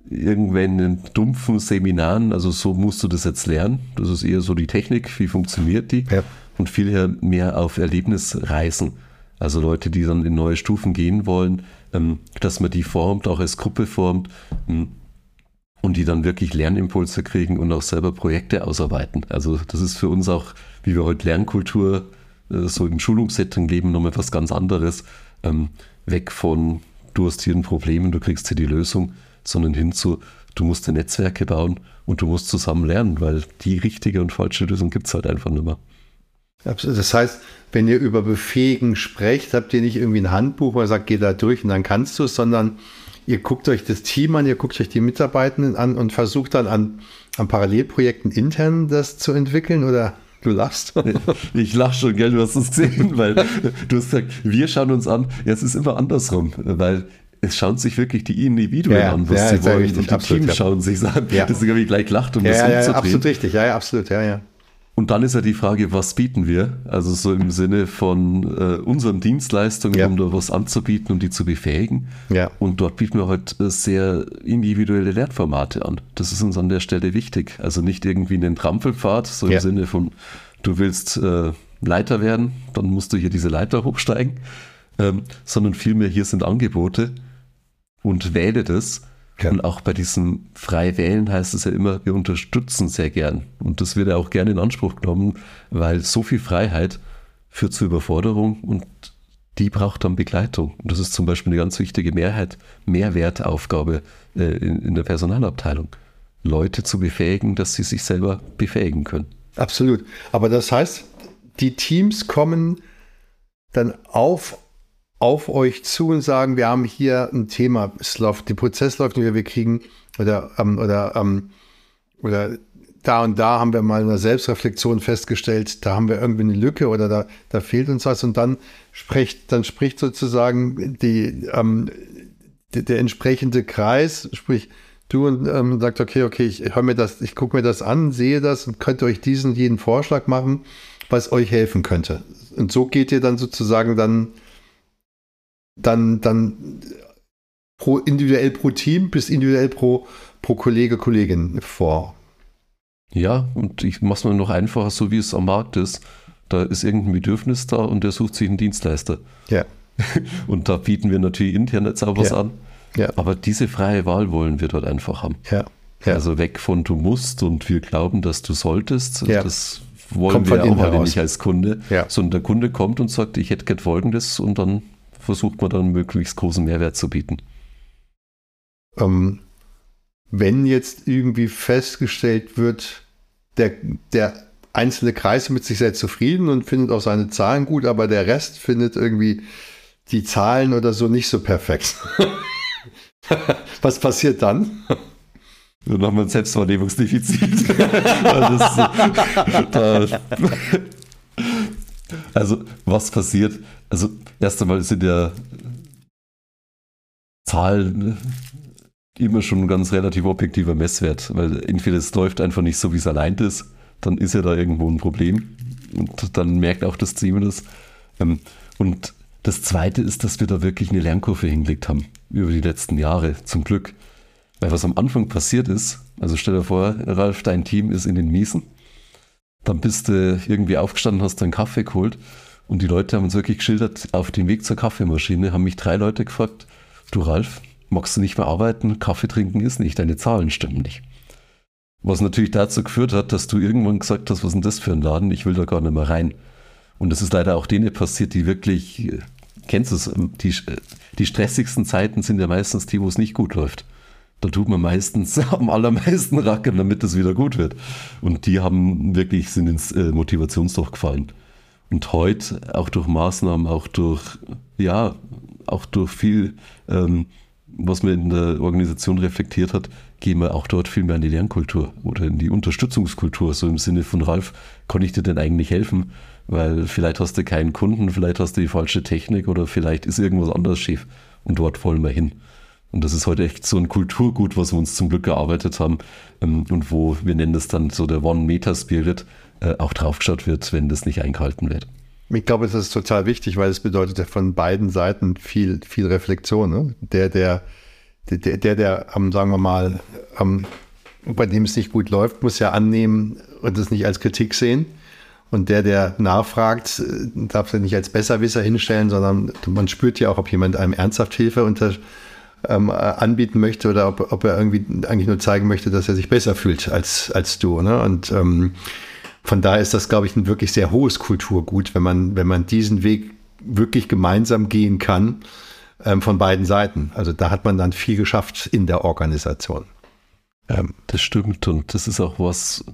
irgendwelchen dumpfen Seminaren, also so musst du das jetzt lernen. Das ist eher so die Technik, wie funktioniert die? Ja. Und viel mehr auf Erlebnisreisen. Also Leute, die dann in neue Stufen gehen wollen, dass man die formt, auch als Gruppe formt ähm, und die dann wirklich Lernimpulse kriegen und auch selber Projekte ausarbeiten. Also das ist für uns auch, wie wir heute Lernkultur äh, so im Schulungssetting leben, nochmal was ganz anderes. Ähm, weg von, du hast hier ein Problem und du kriegst hier die Lösung, sondern hin zu, du musst Netzwerke bauen und du musst zusammen lernen, weil die richtige und falsche Lösung gibt es halt einfach nicht mehr. Das heißt, wenn ihr über Befähigen sprecht, habt ihr nicht irgendwie ein Handbuch, wo ihr sagt, geh da durch und dann kannst du es, sondern ihr guckt euch das Team an, ihr guckt euch die Mitarbeitenden an und versucht dann an, an Parallelprojekten intern das zu entwickeln oder Du lachst. Ich lach schon, gell, du hast es gesehen, weil du hast gesagt, wir schauen uns an. Jetzt ist immer andersrum, weil es schauen sich wirklich die Individuen ja, an, was ja, sie wollen. Richtig, und die absolut, Teams ja. schauen sich an. Ja. Deswegen habe ich gleich gelacht, um ja, das ja, umzudrehen. Ja, absolut richtig. Ja, ja, absolut. Ja, ja. Und dann ist ja die Frage, was bieten wir? Also so im Sinne von äh, unseren Dienstleistungen, ja. um da was anzubieten und die zu befähigen. Ja. Und dort bieten wir halt äh, sehr individuelle Lernformate an. Das ist uns an der Stelle wichtig. Also nicht irgendwie einen Trampelpfad, so im ja. Sinne von, du willst äh, Leiter werden, dann musst du hier diese Leiter hochsteigen, ähm, sondern vielmehr hier sind Angebote und wähle das ja. Und auch bei diesem frei wählen heißt es ja immer, wir unterstützen sehr gern. Und das wird ja auch gerne in Anspruch genommen, weil so viel Freiheit führt zu Überforderung und die braucht dann Begleitung. Und das ist zum Beispiel eine ganz wichtige Mehrheit, Mehrwertaufgabe äh, in, in der Personalabteilung. Leute zu befähigen, dass sie sich selber befähigen können. Absolut. Aber das heißt, die Teams kommen dann auf auf euch zu und sagen, wir haben hier ein Thema, es läuft, der Prozess läuft nicht, wir kriegen oder ähm, oder ähm, oder da und da haben wir mal in der Selbstreflexion festgestellt, da haben wir irgendwie eine Lücke oder da, da fehlt uns was und dann spricht, dann spricht sozusagen die, ähm, der, der entsprechende Kreis, sprich du und ähm, sagt, okay, okay, ich höre mir das, ich gucke mir das an, sehe das und könnte euch diesen jeden Vorschlag machen, was euch helfen könnte. und so geht ihr dann sozusagen dann, dann, dann pro individuell pro Team bis individuell pro, pro Kollege, Kollegin vor. Ja, und ich mache es mir noch einfacher, so wie es am Markt ist. Da ist irgendein Bedürfnis da und der sucht sich einen Dienstleister. Ja. Und da bieten wir natürlich intern jetzt auch was Ja. an. Ja. Aber diese freie Wahl wollen wir dort einfach haben. Ja. ja. Also weg von du musst und wir glauben, dass du solltest. Ja. Das wollen Kommt wir auch heraus. nicht als Kunde. Ja. Sondern der Kunde kommt und sagt, ich hätte gern folgendes und dann versucht man dann möglichst großen Mehrwert zu bieten. ähm, wenn jetzt irgendwie festgestellt wird, der, der einzelne Kreis ist mit sich sehr zufrieden und findet auch seine Zahlen gut, aber der Rest findet irgendwie die Zahlen oder so nicht so perfekt. Was passiert dann? Dann haben wir ein Selbstwahrnehmungsdefizit. Also was passiert? Also erst einmal sind ja Zahlen immer schon ein ganz relativ objektiver Messwert, weil entweder es läuft einfach nicht so, wie es allein ist, dann ist ja da irgendwo ein Problem und dann merkt auch das Team das. Ähm, Und das Zweite ist, dass wir da wirklich eine Lernkurve hingelegt haben über die letzten Jahre, zum Glück. Weil was am Anfang passiert ist, also stell dir vor, Ralf, dein Team ist in den Miesen, dann bist du irgendwie aufgestanden, hast deinen Kaffee geholt und die Leute haben uns wirklich geschildert, auf dem Weg zur Kaffeemaschine haben mich drei Leute gefragt, du Ralf, magst du nicht mehr arbeiten? Kaffee trinken ist nicht, deine Zahlen stimmen nicht. Was natürlich dazu geführt hat, dass du irgendwann gesagt hast, was ist denn das für ein Laden? Ich will da gar nicht mehr rein. Und das ist leider auch denen passiert, die wirklich, äh, kennst du es, ähm, die, äh, die stressigsten Zeiten sind ja meistens die, wo es nicht gut läuft. Da tut man meistens am allermeisten rackern, damit es wieder gut wird. Und die haben wirklich, sind ins äh, Motivationsloch gefallen. Und heute, auch durch Maßnahmen, auch durch, ja, auch durch viel, ähm, was man in der Organisation reflektiert hat, gehen wir auch dort viel mehr in die Lernkultur oder in die Unterstützungskultur. So im Sinne von Ralf, kann ich dir denn eigentlich helfen? Weil vielleicht hast du keinen Kunden, vielleicht hast du die falsche Technik oder vielleicht ist irgendwas anderes schief. Und dort wollen wir hin. Und das ist heute echt so ein Kulturgut, was wir uns zum Glück erarbeitet haben ähm, und wo wir nennen das dann so der One-Meter-Spirit äh, auch draufgeschaut wird, wenn das nicht eingehalten wird. Ich glaube, das ist total wichtig, weil es bedeutet ja von beiden Seiten viel, viel Reflexion. Ne? Der, der, der, der, der, ähm, sagen wir mal, ähm, bei dem es nicht gut läuft, muss ja annehmen und es nicht als Kritik sehen. Und der, der nachfragt, darf es nicht als Besserwisser hinstellen, sondern man spürt ja auch, ob jemand einem ernsthaft Hilfe unter, ähm, äh, anbieten möchte oder ob, ob er irgendwie eigentlich nur zeigen möchte, dass er sich besser fühlt als, als du. Ne? Und ähm, von daher ist das, glaube ich, ein wirklich sehr hohes Kulturgut, wenn man, wenn man diesen Weg wirklich gemeinsam gehen kann ähm, von beiden Seiten. Also da hat man dann viel geschafft in der Organisation. Ähm, das stimmt und das ist auch was,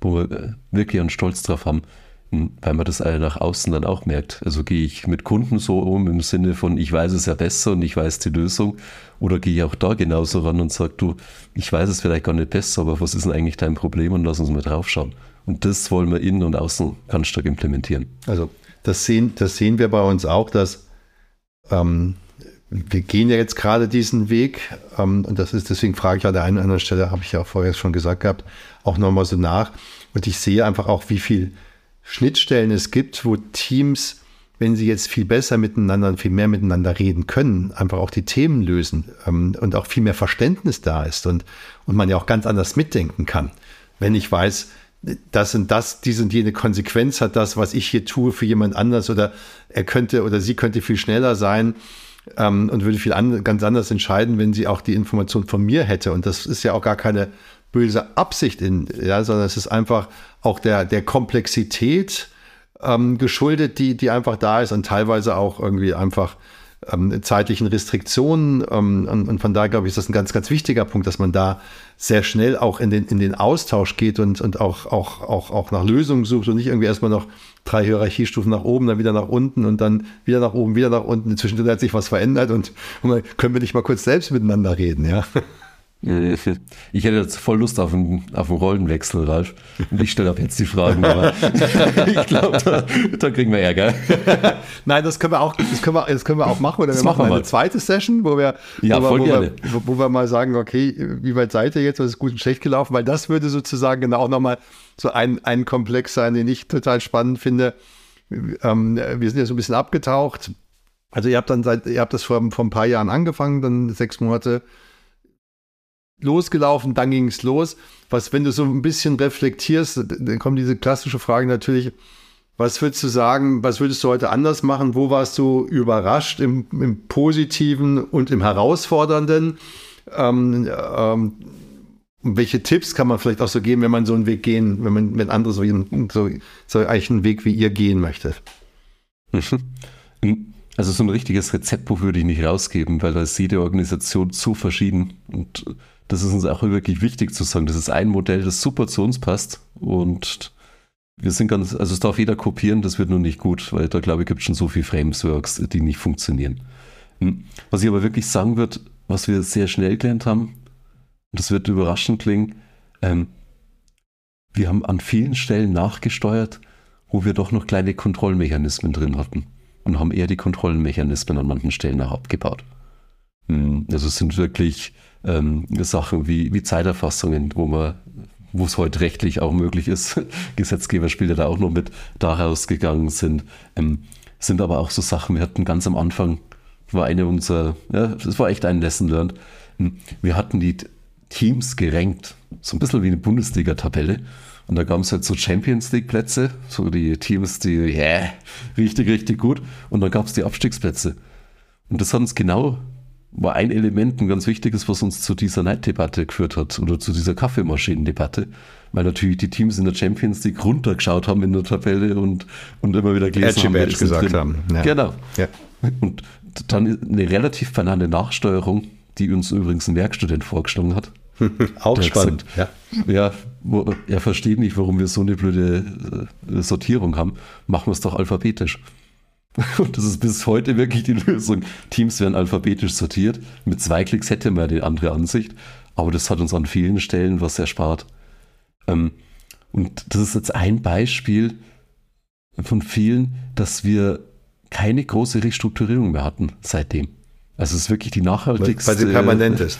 wo wir äh, wirklich einen Stolz drauf haben, weil man das alle nach außen dann auch merkt. Also gehe ich mit Kunden so um im Sinne von, ich weiß es ja besser und ich weiß die Lösung oder gehe ich auch da genauso ran und sage, du, ich weiß es vielleicht gar nicht besser, aber was ist denn eigentlich dein Problem und lass uns mal draufschauen. Und das wollen wir innen und außen ganz stark implementieren. Also das sehen, das sehen wir bei uns auch, dass ähm, wir gehen ja jetzt gerade diesen Weg ähm, und das ist, deswegen frage ich an der einen oder anderen Stelle, habe ich ja auch vorher schon gesagt gehabt, auch nochmal so nach. Und ich sehe einfach auch, wie viel Schnittstellen es gibt, wo Teams, wenn sie jetzt viel besser miteinander und viel mehr miteinander reden können, einfach auch die Themen lösen ähm, und auch viel mehr Verständnis da ist und, und man ja auch ganz anders mitdenken kann. Wenn ich weiß, das und das, diese und jene Konsequenz hat das, was ich hier tue für jemand anders oder er könnte oder sie könnte viel schneller sein ähm, und würde viel an, ganz anders entscheiden, wenn sie auch die Information von mir hätte. Und das ist ja auch gar keine böse Absicht in, ja, sondern es ist einfach auch der, der Komplexität ähm, geschuldet, die, die einfach da ist und teilweise auch irgendwie einfach ähm, zeitlichen Restriktionen. Ähm, und, und, von daher glaube ich, ist das ein ganz, ganz wichtiger Punkt, dass man da sehr schnell auch in den, in den Austausch geht und, und auch, auch, auch, auch nach Lösungen sucht und nicht irgendwie erstmal noch drei Hierarchiestufen nach oben, dann wieder nach unten und dann wieder nach oben, wieder nach unten. Inzwischen hat sich was verändert und, und können wir nicht mal kurz selbst miteinander reden, ja. Ich hätte jetzt voll Lust auf einen, auf einen Rollenwechsel, Ralf. Und ich stelle ab jetzt die Fragen, aber ich glaube, da, da, kriegen wir Ärger. Nein, das können wir auch, das können wir, das können wir auch machen. Oder das wir machen, machen wir eine mal. zweite Session, wo wir, ja, wo, wo, gerne. wir, wo wir mal sagen, okay, wie weit seid ihr jetzt, was ist gut und schlecht gelaufen? Weil das würde sozusagen genau auch nochmal so ein, ein Komplex sein, den ich total spannend finde. ähm, wir sind ja so ein bisschen abgetaucht. Also ihr habt dann seit, ihr habt das vor, vor ein paar Jahren angefangen, dann sechs Monate losgelaufen, dann ging es los. Was, wenn du so ein bisschen reflektierst, dann kommen diese klassische Frage natürlich, was würdest du sagen, was würdest du heute anders machen? Wo warst du überrascht im, im Positiven und im Herausfordernden? Ähm, ähm, welche Tipps kann man vielleicht auch so geben, wenn man so einen Weg gehen, wenn man, wenn andere so, so, so eigentlich einen Weg wie ihr gehen möchte? Mhm. Also so ein richtiges Rezeptbuch würde ich nicht rausgeben, weil da ist jede Organisation zu verschieden. Und das ist uns auch wirklich wichtig zu sagen. Das ist ein Modell, das super zu uns passt. Und wir sind ganz, also es darf jeder kopieren, das wird nur nicht gut, weil da glaube ich gibt es schon so viele Frameworks, die nicht funktionieren. Hm. Was ich aber wirklich sagen würde, was wir sehr schnell gelernt haben, und das wird überraschend klingen, ähm, wir haben an vielen Stellen nachgesteuert, wo wir doch noch kleine Kontrollmechanismen drin hatten und haben eher die Kontrollmechanismen an manchen Stellen auch abgebaut. Also es sind wirklich ähm, Sachen wie, wie Zeiterfassungen, wo man wo es heute rechtlich auch möglich ist, Gesetzgeber spielt ja da auch noch mit, da rausgegangen sind. Ähm, sind aber auch so Sachen, wir hatten ganz am Anfang, war eine unserer, ja, das war echt ein Lesson learned. Hm, wir hatten die Teams gerankt, so ein bisschen wie eine Bundesliga-Tabelle. Und da gab es halt so Champions League-Plätze, so die Teams, die, yeah, richtig, richtig gut. Und dann gab es die Abstiegsplätze. Und das hat uns genau, war ein Element, ein ganz wichtiges, was uns zu dieser Neiddebatte geführt hat oder zu dieser Kaffeemaschinendebatte. Weil natürlich die Teams in der Champions League runtergeschaut haben in der Tabelle und, und immer wieder gelesen Edgy haben, gesagt drin. haben. Ja. Genau. Ja. Und dann eine relativ banale Nachsteuerung, die uns übrigens ein Werkstudent vorgeschlagen hat. Auch spannend. Gesagt, ja. ja, wo, er versteht nicht, warum wir so eine blöde äh, Sortierung haben. Machen wir es doch alphabetisch. Und das ist bis heute wirklich die Lösung. Teams werden alphabetisch sortiert. Mit zwei Klicks hätte man die andere Ansicht. Aber das hat uns an vielen Stellen was erspart. Ähm, und das ist jetzt ein Beispiel von vielen, dass wir keine große Restrukturierung mehr hatten seitdem. Also es ist wirklich die nachhaltigste. Weil sie permanent ist.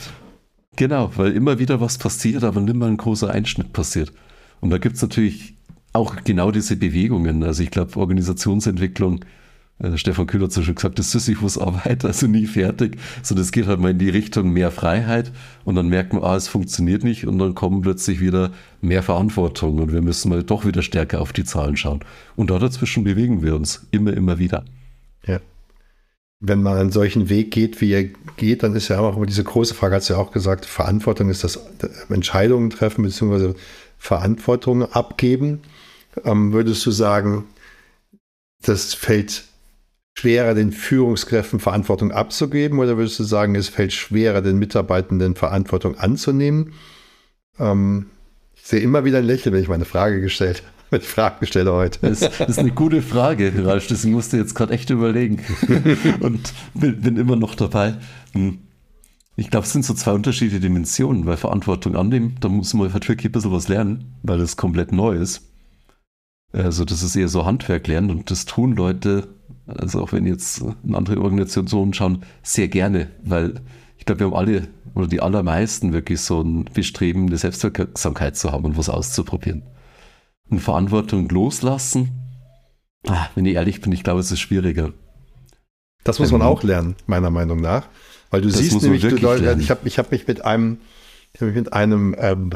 Genau, weil immer wieder was passiert, aber mal ein großer Einschnitt passiert. Und da gibt es natürlich auch genau diese Bewegungen. Also ich glaube, Organisationsentwicklung, äh, Stefan Kühler hat so schon gesagt, das Sisyphus-Arbeit, also nie fertig. So, das geht halt mal in die Richtung mehr Freiheit und dann merkt man, ah, es funktioniert nicht und dann kommen plötzlich wieder mehr Verantwortung und wir müssen mal doch wieder stärker auf die Zahlen schauen. Und da dazwischen bewegen wir uns immer, immer wieder. Ja wenn man einen solchen Weg geht, wie er geht, dann ist ja auch immer diese große Frage, hat ja auch gesagt, Verantwortung ist das Entscheidungen treffen bzw. Verantwortung abgeben. Ähm, würdest du sagen, das fällt schwerer, den Führungskräften Verantwortung abzugeben oder würdest du sagen, es fällt schwerer, den Mitarbeitenden Verantwortung anzunehmen? Ähm, ich sehe immer wieder ein Lächeln, wenn ich meine Frage gestellt habe mit Fragensteller heute. Das, das, ist eine gute Frage, Ralf. Deswegen musste jetzt gerade echt überlegen und bin, bin, immer noch dabei. Hm. Ich glaube, es sind so zwei unterschiedliche Dimensionen, weil Verantwortung annehmen, da muss man halt wirklich ein bisschen was lernen, weil das komplett neu ist. Also das ist eher so Handwerk lernen und das tun Leute, also auch wenn jetzt in andere Organisationen schauen, sehr gerne, weil ich glaube, wir haben alle oder die allermeisten wirklich so ein Bestreben, eine Selbstwirksamkeit zu haben und was auszuprobieren und Verantwortung loslassen, ah, wenn ich ehrlich bin, ich glaube, es ist schwieriger. Das muss man ähm, auch lernen, meiner Meinung nach. Weil du siehst nämlich, du, ich habe ich hab mich mit einem, ich hab mich mit einem ähm,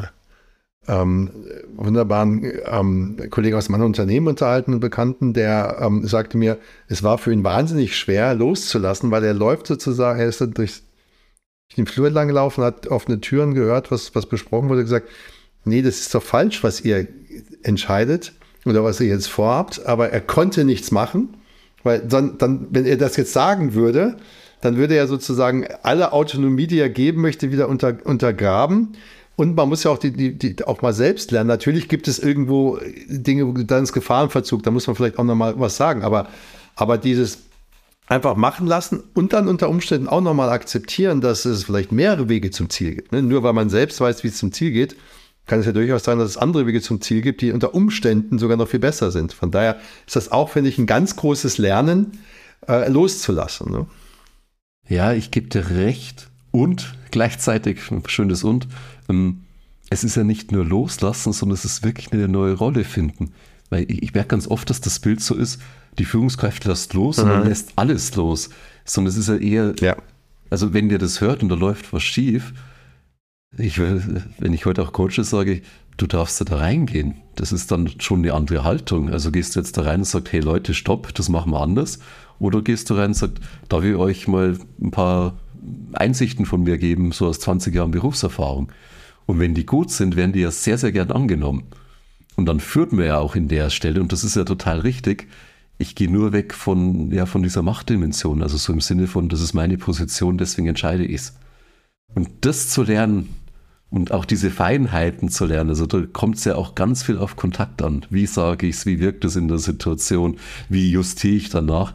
ähm, wunderbaren ähm, Kollegen aus meinem Unternehmen unterhalten, einen Bekannten, der ähm, sagte mir, es war für ihn wahnsinnig schwer loszulassen, weil er läuft sozusagen, er ist dann durch den Flur lang gelaufen, hat offene Türen gehört, was, was besprochen wurde, gesagt, nee, das ist doch falsch, was ihr entscheidet oder was ihr jetzt vorhabt, aber er konnte nichts machen, weil dann, dann, wenn er das jetzt sagen würde, dann würde er sozusagen alle Autonomie, die er geben möchte, wieder unter, untergraben. Und man muss ja auch, die, die, die, auch mal selbst lernen. Natürlich gibt es irgendwo Dinge, dann ist Gefahrenverzug, da muss man vielleicht auch nochmal was sagen. Aber, aber dieses einfach machen lassen und dann unter Umständen auch nochmal akzeptieren, dass es vielleicht mehrere Wege zum Ziel gibt. Ne? Nur weil man selbst weiß, wie es zum Ziel geht, kann es ja durchaus sein, dass es andere Wege zum Ziel gibt, die unter Umständen sogar noch viel besser sind. Von daher ist das auch, finde ich, ein ganz großes Lernen, äh, loszulassen. Ne? Ja, ich gebe dir recht. Und gleichzeitig, schönes Und, es ist ja nicht nur loslassen, sondern es ist wirklich eine neue Rolle finden. Weil ich, ich merke ganz oft, dass das Bild so ist, die Führungskräfte lässt los mhm. und dann lässt alles los. Sondern es ist ja eher, ja. also wenn ihr das hört und da läuft was schief, ich will, wenn ich heute auch Coaches sage, du darfst da reingehen. Das ist dann schon eine andere Haltung. Also gehst du jetzt da rein und sagst, hey Leute, stopp, das machen wir anders. Oder gehst du rein und sagst, darf ich euch mal ein paar Einsichten von mir geben, so aus 20 Jahren Berufserfahrung. Und wenn die gut sind, werden die ja sehr, sehr gern angenommen. Und dann führt man ja auch in der Stelle, und das ist ja total richtig, ich gehe nur weg von, ja, von dieser Machtdimension, also so im Sinne von, das ist meine Position, deswegen entscheide ich es. Und das zu lernen und auch diese Feinheiten zu lernen, also da kommt es ja auch ganz viel auf Kontakt an. Wie sage ich es, wie wirkt es in der Situation, wie justiere ich danach.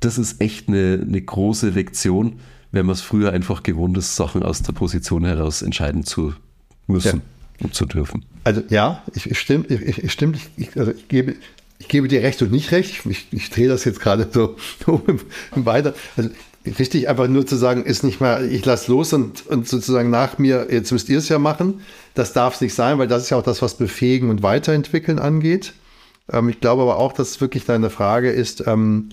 Das ist echt eine, eine große Lektion, wenn man es früher einfach gewohnt ist, Sachen aus der Position heraus entscheiden zu müssen ja. und zu dürfen. Also ja, ich, ich stimme, ich, ich, stimme, ich, also ich gebe, ich gebe dir recht und nicht recht. Ich, ich drehe das jetzt gerade so weiter. Also richtig einfach nur zu sagen, ist nicht mal, ich lasse los und, und sozusagen nach mir, jetzt müsst ihr es ja machen. Das darf es nicht sein, weil das ist ja auch das, was Befähigen und Weiterentwickeln angeht. Ähm, ich glaube aber auch, dass es wirklich deine Frage ist, ähm,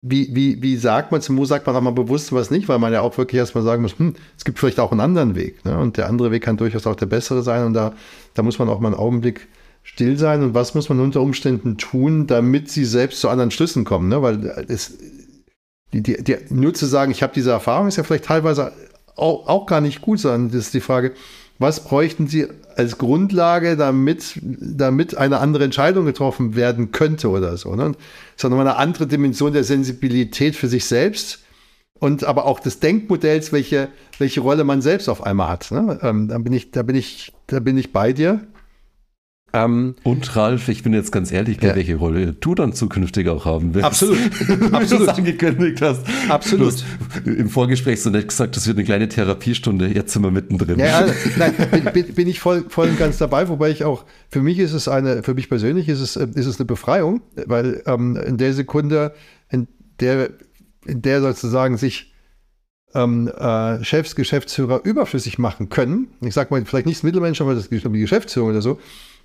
wie, wie, wie sagt man es, wo sagt man auch mal bewusst was nicht, weil man ja auch wirklich erstmal sagen muss, hm, es gibt vielleicht auch einen anderen Weg. Ne? Und der andere Weg kann durchaus auch der bessere sein. Und da, da muss man auch mal einen Augenblick still sein. Und was muss man unter Umständen tun, damit sie selbst zu anderen Schlüssen kommen? Ne? Weil es, die, die, die, nur zu sagen, ich habe diese Erfahrung, ist ja vielleicht teilweise auch, auch gar nicht gut, sondern das ist die Frage, was bräuchten Sie als Grundlage, damit, damit eine andere Entscheidung getroffen werden könnte oder so. Ne? Das nochmal eine andere Dimension der Sensibilität für sich selbst und aber auch des Denkmodells, welche, welche Rolle man selbst auf einmal hat. Ne? Ähm, da bin ich, da bin ich, da bin ich bei dir. Ähm, und Ralf, ich bin jetzt ganz ehrlich, ja. welche Rolle du dann zukünftig auch haben willst. Absolut. Absolut. angekündigt hast. Absolut. Im Vorgespräch so nett gesagt, das wird eine kleine Therapiestunde. Jetzt sind wir mittendrin. Ja, nein, bin, bin, ich voll, voll und ganz dabei. Wobei ich auch, für mich ist es eine, für mich persönlich ist es, ist es eine Befreiung, weil ähm, in der Sekunde, in der, in der sozusagen sich ähm, äh, Chefs, Geschäftsführer überflüssig machen können, ich sage mal vielleicht nicht das Mittelmensch, aber das, die Geschäftsführung oder so,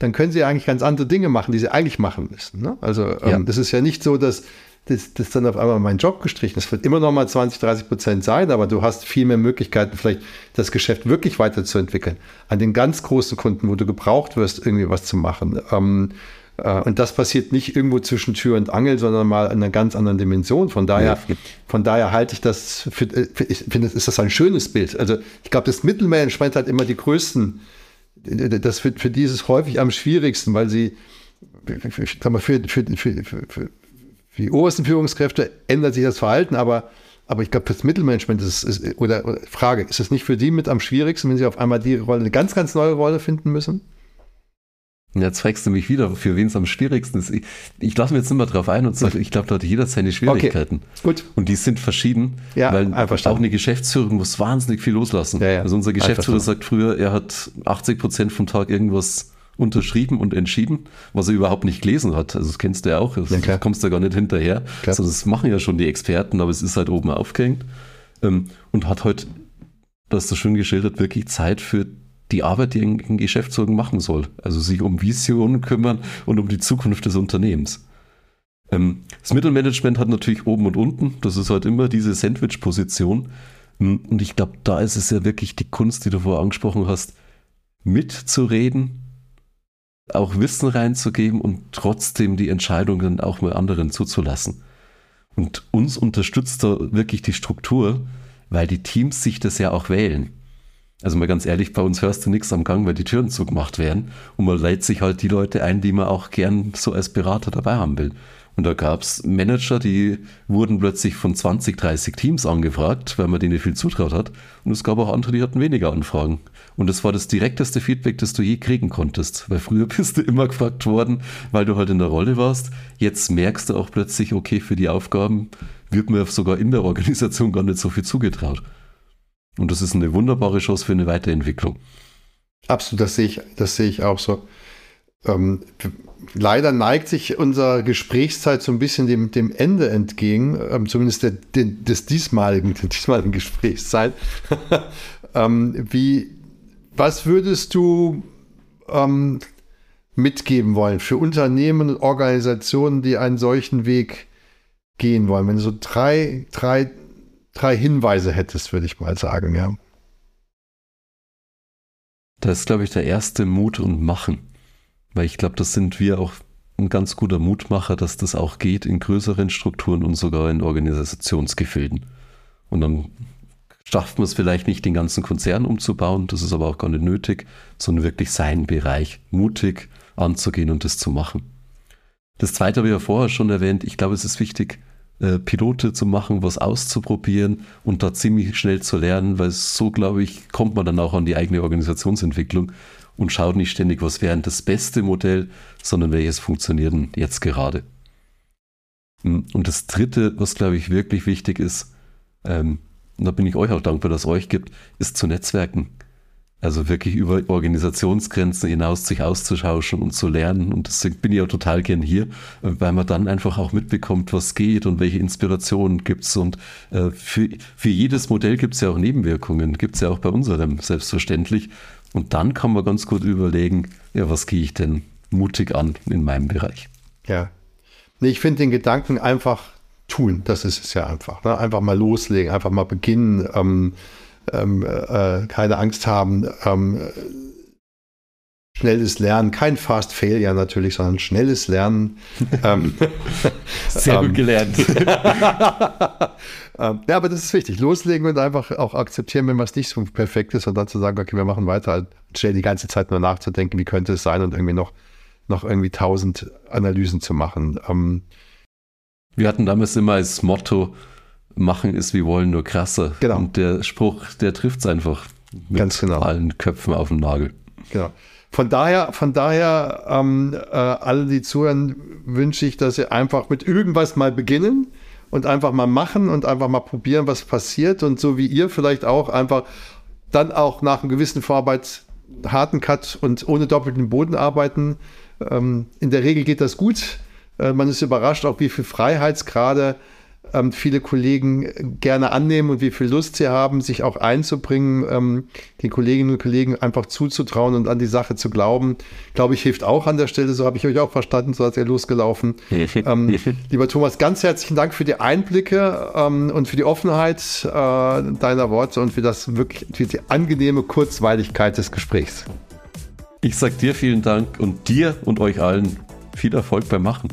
dann können sie eigentlich ganz andere Dinge machen, die sie eigentlich machen müssen. Ne? Also ähm, ja. das ist ja nicht so, dass das, das dann auf einmal mein Job gestrichen ist. Es wird immer noch mal 20, 30 Prozent sein, aber du hast viel mehr Möglichkeiten, vielleicht das Geschäft wirklich weiterzuentwickeln. An den ganz großen Kunden, wo du gebraucht wirst, irgendwie was zu machen. Ähm, äh, und das passiert nicht irgendwo zwischen Tür und Angel, sondern mal in einer ganz anderen Dimension. Von daher, ja. von daher halte ich das für, äh, für ich finde, ist das ein schönes Bild. Also ich glaube, das Mittelmanagement hat immer die größten das für, für die ist es häufig am schwierigsten, weil sie, ich sag mal, für, für, für, für, für die obersten Führungskräfte ändert sich das Verhalten, aber, aber ich glaube, das Mittelmanagement ist, ist oder, oder, Frage, ist es nicht für die mit am schwierigsten, wenn sie auf einmal die Rolle, eine ganz, ganz neue Rolle finden müssen? Jetzt fragst du mich wieder, für wen es am schwierigsten ist. Ich, ich lasse mir jetzt immer drauf ein und sage, ich glaube, da hat jeder seine Schwierigkeiten. Okay, gut. Und die sind verschieden, ja, weil auch eine Geschäftsführung muss wahnsinnig viel loslassen. Ja, ja. Also unser Geschäftsführer sagt früher, er hat 80 Prozent vom Tag irgendwas unterschrieben und entschieden, was er überhaupt nicht gelesen hat. Also das kennst du ja auch, das ja, kommst du gar nicht hinterher. Also das machen ja schon die Experten, aber es ist halt oben aufgehängt. Ähm, und hat heute, das du schön geschildert, wirklich Zeit für die Arbeit, die ein, ein machen soll. Also sich um Visionen kümmern und um die Zukunft des Unternehmens. Ähm, das Mittelmanagement hat natürlich oben und unten. Das ist halt immer diese Sandwich-Position. Ähm, und ich glaube, da ist es ja wirklich die Kunst, die du vorher angesprochen hast, mitzureden, auch Wissen reinzugeben und trotzdem die Entscheidungen auch mal anderen zuzulassen. Und uns unterstützt da wirklich die Struktur, weil die Teams sich das ja auch wählen. Also mal ganz ehrlich, bei uns hörst du nichts am Gang, weil die Türen zugemacht werden. Und man lädt sich halt die Leute ein, die man auch gern so als Berater dabei haben will. Und da gab es Manager, die wurden plötzlich von 20, 30 Teams angefragt, weil man denen viel zutraut hat. Und es gab auch andere, die hatten weniger Anfragen. Und das war das direkteste Feedback, das du je kriegen konntest. Weil früher bist du immer gefragt worden, weil du halt in der Rolle warst. Jetzt merkst du auch plötzlich, okay, für die Aufgaben wird mir sogar in der Organisation gar nicht so viel zugetraut. Und das ist eine wunderbare Chance für eine Weiterentwicklung. Absolut, das sehe ich, das sehe ich auch so. Ähm, leider neigt sich unsere Gesprächszeit so ein bisschen dem, dem Ende entgegen, ähm, zumindest der, den, des diesmaligen, der diesmaligen Gesprächszeit. ähm, wie, was würdest du ähm, mitgeben wollen für Unternehmen und Organisationen, die einen solchen Weg gehen wollen? Wenn du so drei, drei, drei Hinweise hättest, würde ich mal sagen, ja. Das ist, glaube ich, der erste Mut und Machen. Weil ich glaube, das sind wir auch ein ganz guter Mutmacher, dass das auch geht in größeren Strukturen und sogar in Organisationsgefilden. Und dann schafft man es vielleicht nicht, den ganzen Konzern umzubauen, das ist aber auch gar nicht nötig, sondern wirklich seinen Bereich mutig anzugehen und das zu machen. Das zweite habe ich ja vorher schon erwähnt. Ich glaube, es ist wichtig, äh, Pilote zu machen, was auszuprobieren und da ziemlich schnell zu lernen, weil so, glaube ich, kommt man dann auch an die eigene Organisationsentwicklung und schaut nicht ständig, was wäre das beste Modell, sondern welches funktioniert denn jetzt gerade. Hm, und das Dritte, was glaube ich wirklich wichtig ist, ähm, und da bin ich euch auch dankbar, dass es euch gibt, ist zu netzwerken. Also wirklich über Organisationsgrenzen hinaus sich auszutauschen und zu lernen. Und deswegen bin ich auch total gern hier, weil man dann einfach auch mitbekommt, was geht und welche Inspirationen gibt es. Und äh, für, für jedes Modell gibt es ja auch Nebenwirkungen, gibt es ja auch bei unserem selbstverständlich. Und dann kann man ganz gut überlegen, ja, was gehe ich denn mutig an in meinem Bereich. Ja. Nee, ich finde den Gedanken einfach tun, das ist es ja einfach. Ne? Einfach mal loslegen, einfach mal beginnen. Ähm, ähm, äh, keine Angst haben. Ähm, schnelles Lernen, kein Fast Failure natürlich, sondern schnelles Lernen. ähm, Sehr gut ähm, gelernt. ähm, ja, aber das ist wichtig. Loslegen und einfach auch akzeptieren, wenn was nicht so perfekt ist und dann zu sagen, okay, wir machen weiter, schnell die ganze Zeit nur nachzudenken, wie könnte es sein und irgendwie noch, noch irgendwie tausend Analysen zu machen. Wir hatten damals immer als Motto, machen ist wie wollen, nur krasser. Genau. Und der Spruch, der trifft es einfach mit Ganz genau. allen Köpfen auf den Nagel. Genau. Von daher, von daher, ähm, äh, alle, die zuhören, wünsche ich, dass sie einfach mit irgendwas mal beginnen und einfach mal machen und einfach mal probieren, was passiert. Und so wie ihr vielleicht auch einfach dann auch nach einem gewissen Vorarbeit harten Cut und ohne doppelten Boden arbeiten. Ähm, in der Regel geht das gut. Äh, man ist überrascht, auch wie viel Freiheitsgrade ähm, viele Kollegen gerne annehmen und wie viel Lust sie haben, sich auch einzubringen, ähm, den Kolleginnen und Kollegen einfach zuzutrauen und an die Sache zu glauben, glaube ich, hilft auch an der Stelle. So habe ich euch auch verstanden, so hat er losgelaufen. ähm, lieber Thomas, ganz herzlichen Dank für die Einblicke ähm, und für die Offenheit äh, deiner Worte und für das wirklich für die angenehme Kurzweiligkeit des Gesprächs. Ich sage dir vielen Dank und dir und euch allen viel Erfolg beim Machen.